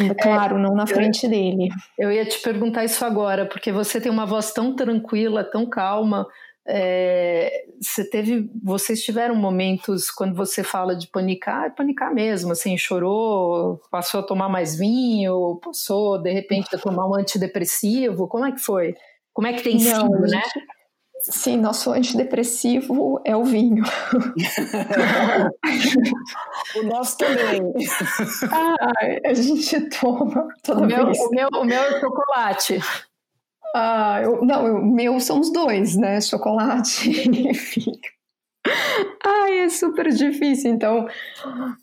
é, Claro, é, não na frente eu, dele. Eu ia te perguntar isso agora, porque você tem uma voz tão tranquila, tão calma, É, você teve, vocês tiveram momentos quando você fala de panicar, é panicar mesmo, assim, chorou, passou a tomar mais vinho, passou de repente a tomar um antidepressivo, como é que foi? Como é que tem Não, sido, né? Sim, nosso antidepressivo é o vinho. o nosso também. Ah, a gente toma toda o vez. Meu, o, meu, o meu é chocolate. Ah, eu, não, o meu são os dois, né? Chocolate e vinho. Ai, é super difícil. Então,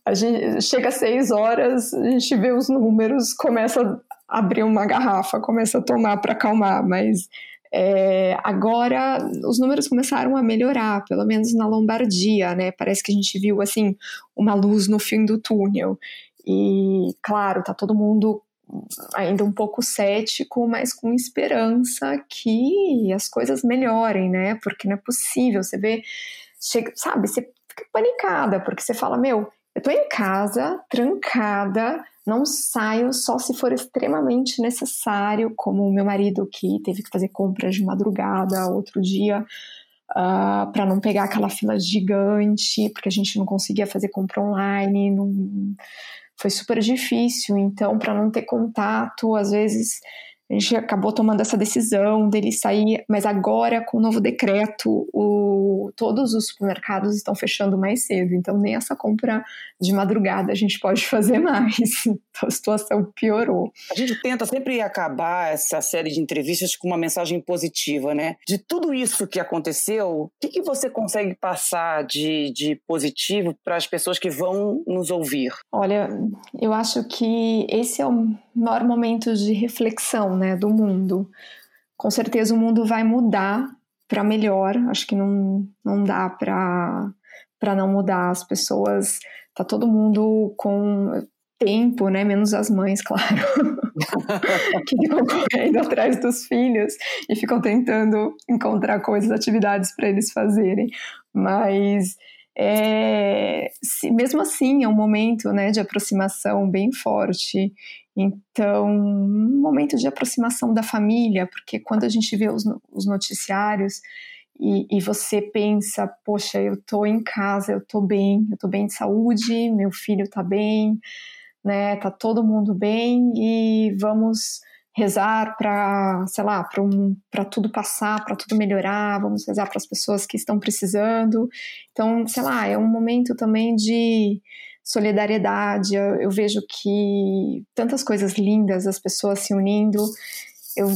a gente chega às seis horas, a gente vê os números, começa a abrir uma garrafa, começa a tomar para acalmar, mas é, agora os números começaram a melhorar, pelo menos na Lombardia, né? Parece que a gente viu assim uma luz no fim do túnel. E claro, tá todo mundo ainda um pouco cético, mas com esperança que as coisas melhorem, né? Porque não é possível. Você vê, chega, sabe, você fica panicada, porque você fala, meu, eu tô em casa, trancada, não saio só se for extremamente necessário, como o meu marido que teve que fazer compras de madrugada outro dia, uh, ah, para não pegar aquela fila gigante, porque a gente não conseguia fazer compra online, não... foi super difícil. Então, para não ter contato, às vezes a gente acabou tomando essa decisão dele sair, mas agora com o novo decreto, o, todos os supermercados estão fechando mais cedo, então nem essa compra de madrugada a gente pode fazer mais. Então a situação piorou. A gente tenta sempre acabar essa série de entrevistas com uma mensagem positiva, né? De tudo isso que aconteceu, o que, que você consegue passar de, de positivo para as pessoas que vão nos ouvir? Olha, eu acho que esse é o maior momento de reflexão né, do mundo. Com certeza o mundo vai mudar para melhor, acho que não, não dá para não mudar. As pessoas, tá todo mundo com tempo, né? Menos as mães, claro, que ficam correndo atrás dos filhos e ficam tentando encontrar coisas, atividades para eles fazerem. Mas é, se, mesmo assim é um momento né, de aproximação bem forte. Então, um momento de aproximação da família, porque quando a gente vê os, os noticiários e, e, você pensa, poxa, eu tô em casa, eu tô bem, eu tô bem de saúde, meu filho tá bem, né? Tá todo mundo bem e vamos rezar para, sei lá, para um, tudo passar, para tudo melhorar, vamos rezar para as pessoas que estão precisando. Então, sei lá, é um momento também de solidariedade. Eu, eu vejo que tantas coisas lindas, as pessoas se unindo. Eu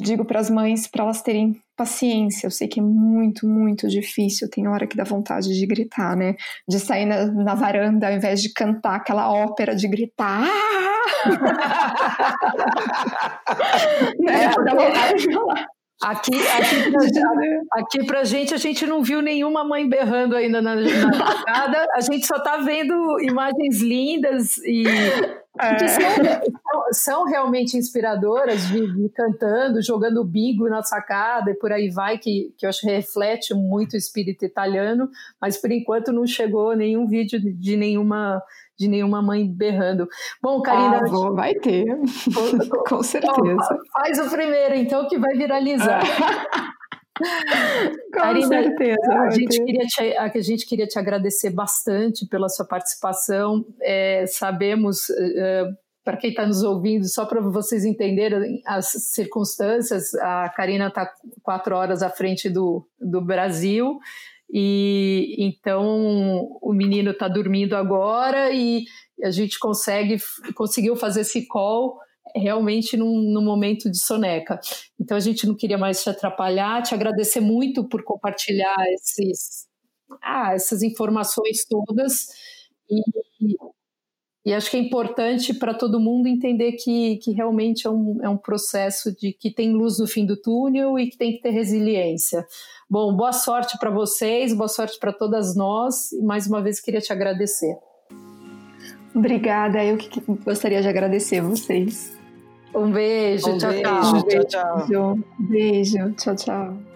digo para as mães para elas terem paciência. Eu sei que é muito, muito difícil. Tem hora que dá vontade de gritar, né? De sair na, na varanda ao invés de cantar aquela ópera de gritar. né? Dá vontade de falar. Aqui, aqui, pra, aqui pra gente, a gente não viu nenhuma mãe berrando ainda na, na a gente só tá vendo imagens lindas e é. que são, são, realmente inspiradoras de, de, cantando, jogando bingo na sacada e por aí vai, que, que eu acho que reflete muito o espírito italiano, mas por enquanto não chegou nenhum vídeo de, de nenhuma de nenhuma mãe berrando. Bom, Karina. Ah, vou, vai ter, com certeza. faz o primeiro, então, que vai viralizar. Com Karina, certeza. A gente, queria te, a gente queria te agradecer bastante pela sua participação. É, sabemos, é, para quem está nos ouvindo, só para vocês entenderem as circunstâncias, a Karina está quatro horas à frente do, do Brasil. E então o menino está dormindo agora e a gente consegue conseguiu fazer esse call realmente num, num, momento de soneca. Então a gente não queria mais te atrapalhar, te agradecer muito por compartilhar esses, ah, essas informações todas e, e acho que é importante para todo mundo entender que, que realmente é um, é um processo de que tem luz no fim do túnel e que tem que ter resiliência. Bom, boa sorte para vocês, boa sorte para todas nós e mais uma vez queria te agradecer. Obrigada, eu que gostaria de agradecer vocês. Um beijo, um tchau, beijo, tchau. tchau, tchau. Beijo, tchau, tchau.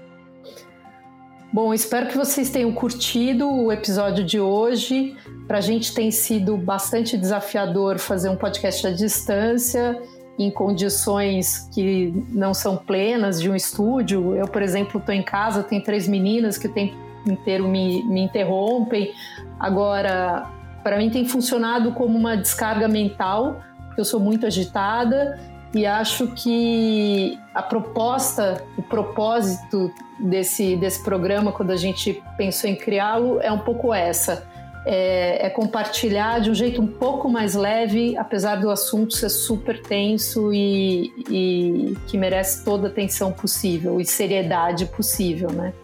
Bom, espero que vocês tenham curtido o episódio de hoje. Para a gente tem sido bastante desafiador fazer um podcast à distância em condições que não são plenas de um estúdio. Eu, por exemplo, estou em casa, tem três meninas que o tempo inteiro me, me interrompem. Agora, para mim tem funcionado como uma descarga mental, porque eu sou muito agitada e acho que a proposta, o propósito desse, desse programa, quando a gente pensou em criá-lo, é um pouco essa é, é, compartilhar de um jeito um pouco mais leve, apesar do assunto ser super tenso e, e que merece toda a atenção possível e seriedade possível, né?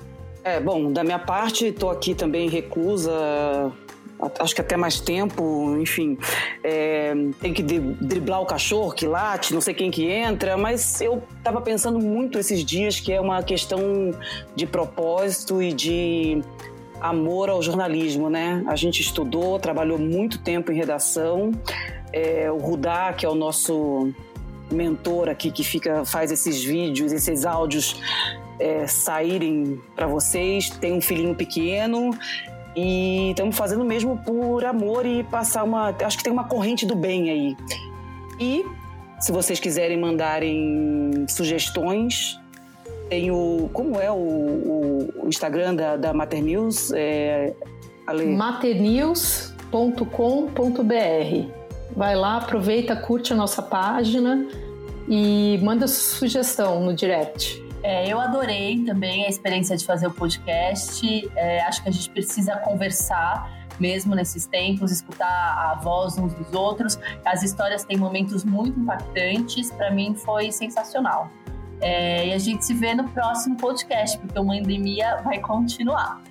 É, bom, da minha parte, estou aqui também reclusa, acho que até mais tempo, enfim, é, tem que driblar o cachorro que late, não sei quem que entra, mas eu estava pensando muito esses dias que é uma questão de propósito e de amor ao jornalismo, né? A gente estudou, trabalhou muito tempo em redação. É, o Rudá, que é o nosso mentor aqui, que fica faz esses vídeos, esses áudios é, saírem para vocês, tem um filhinho pequeno e estamos fazendo mesmo por amor e passar uma. Acho que tem uma corrente do bem aí. E se vocês quiserem mandarem sugestões, tem o. Como é o, o Instagram da, da Mater News? É, maternews.com.br. Vai lá, aproveita, curte a nossa página e manda sugestão no direct. É, eu adorei também a experiência de fazer o podcast. É, acho que a gente precisa conversar mesmo nesses tempos, escutar a voz uns dos outros. As histórias têm momentos muito impactantes. Para mim foi sensacional. É, e a gente se vê no próximo podcast, porque o Mandemia vai continuar.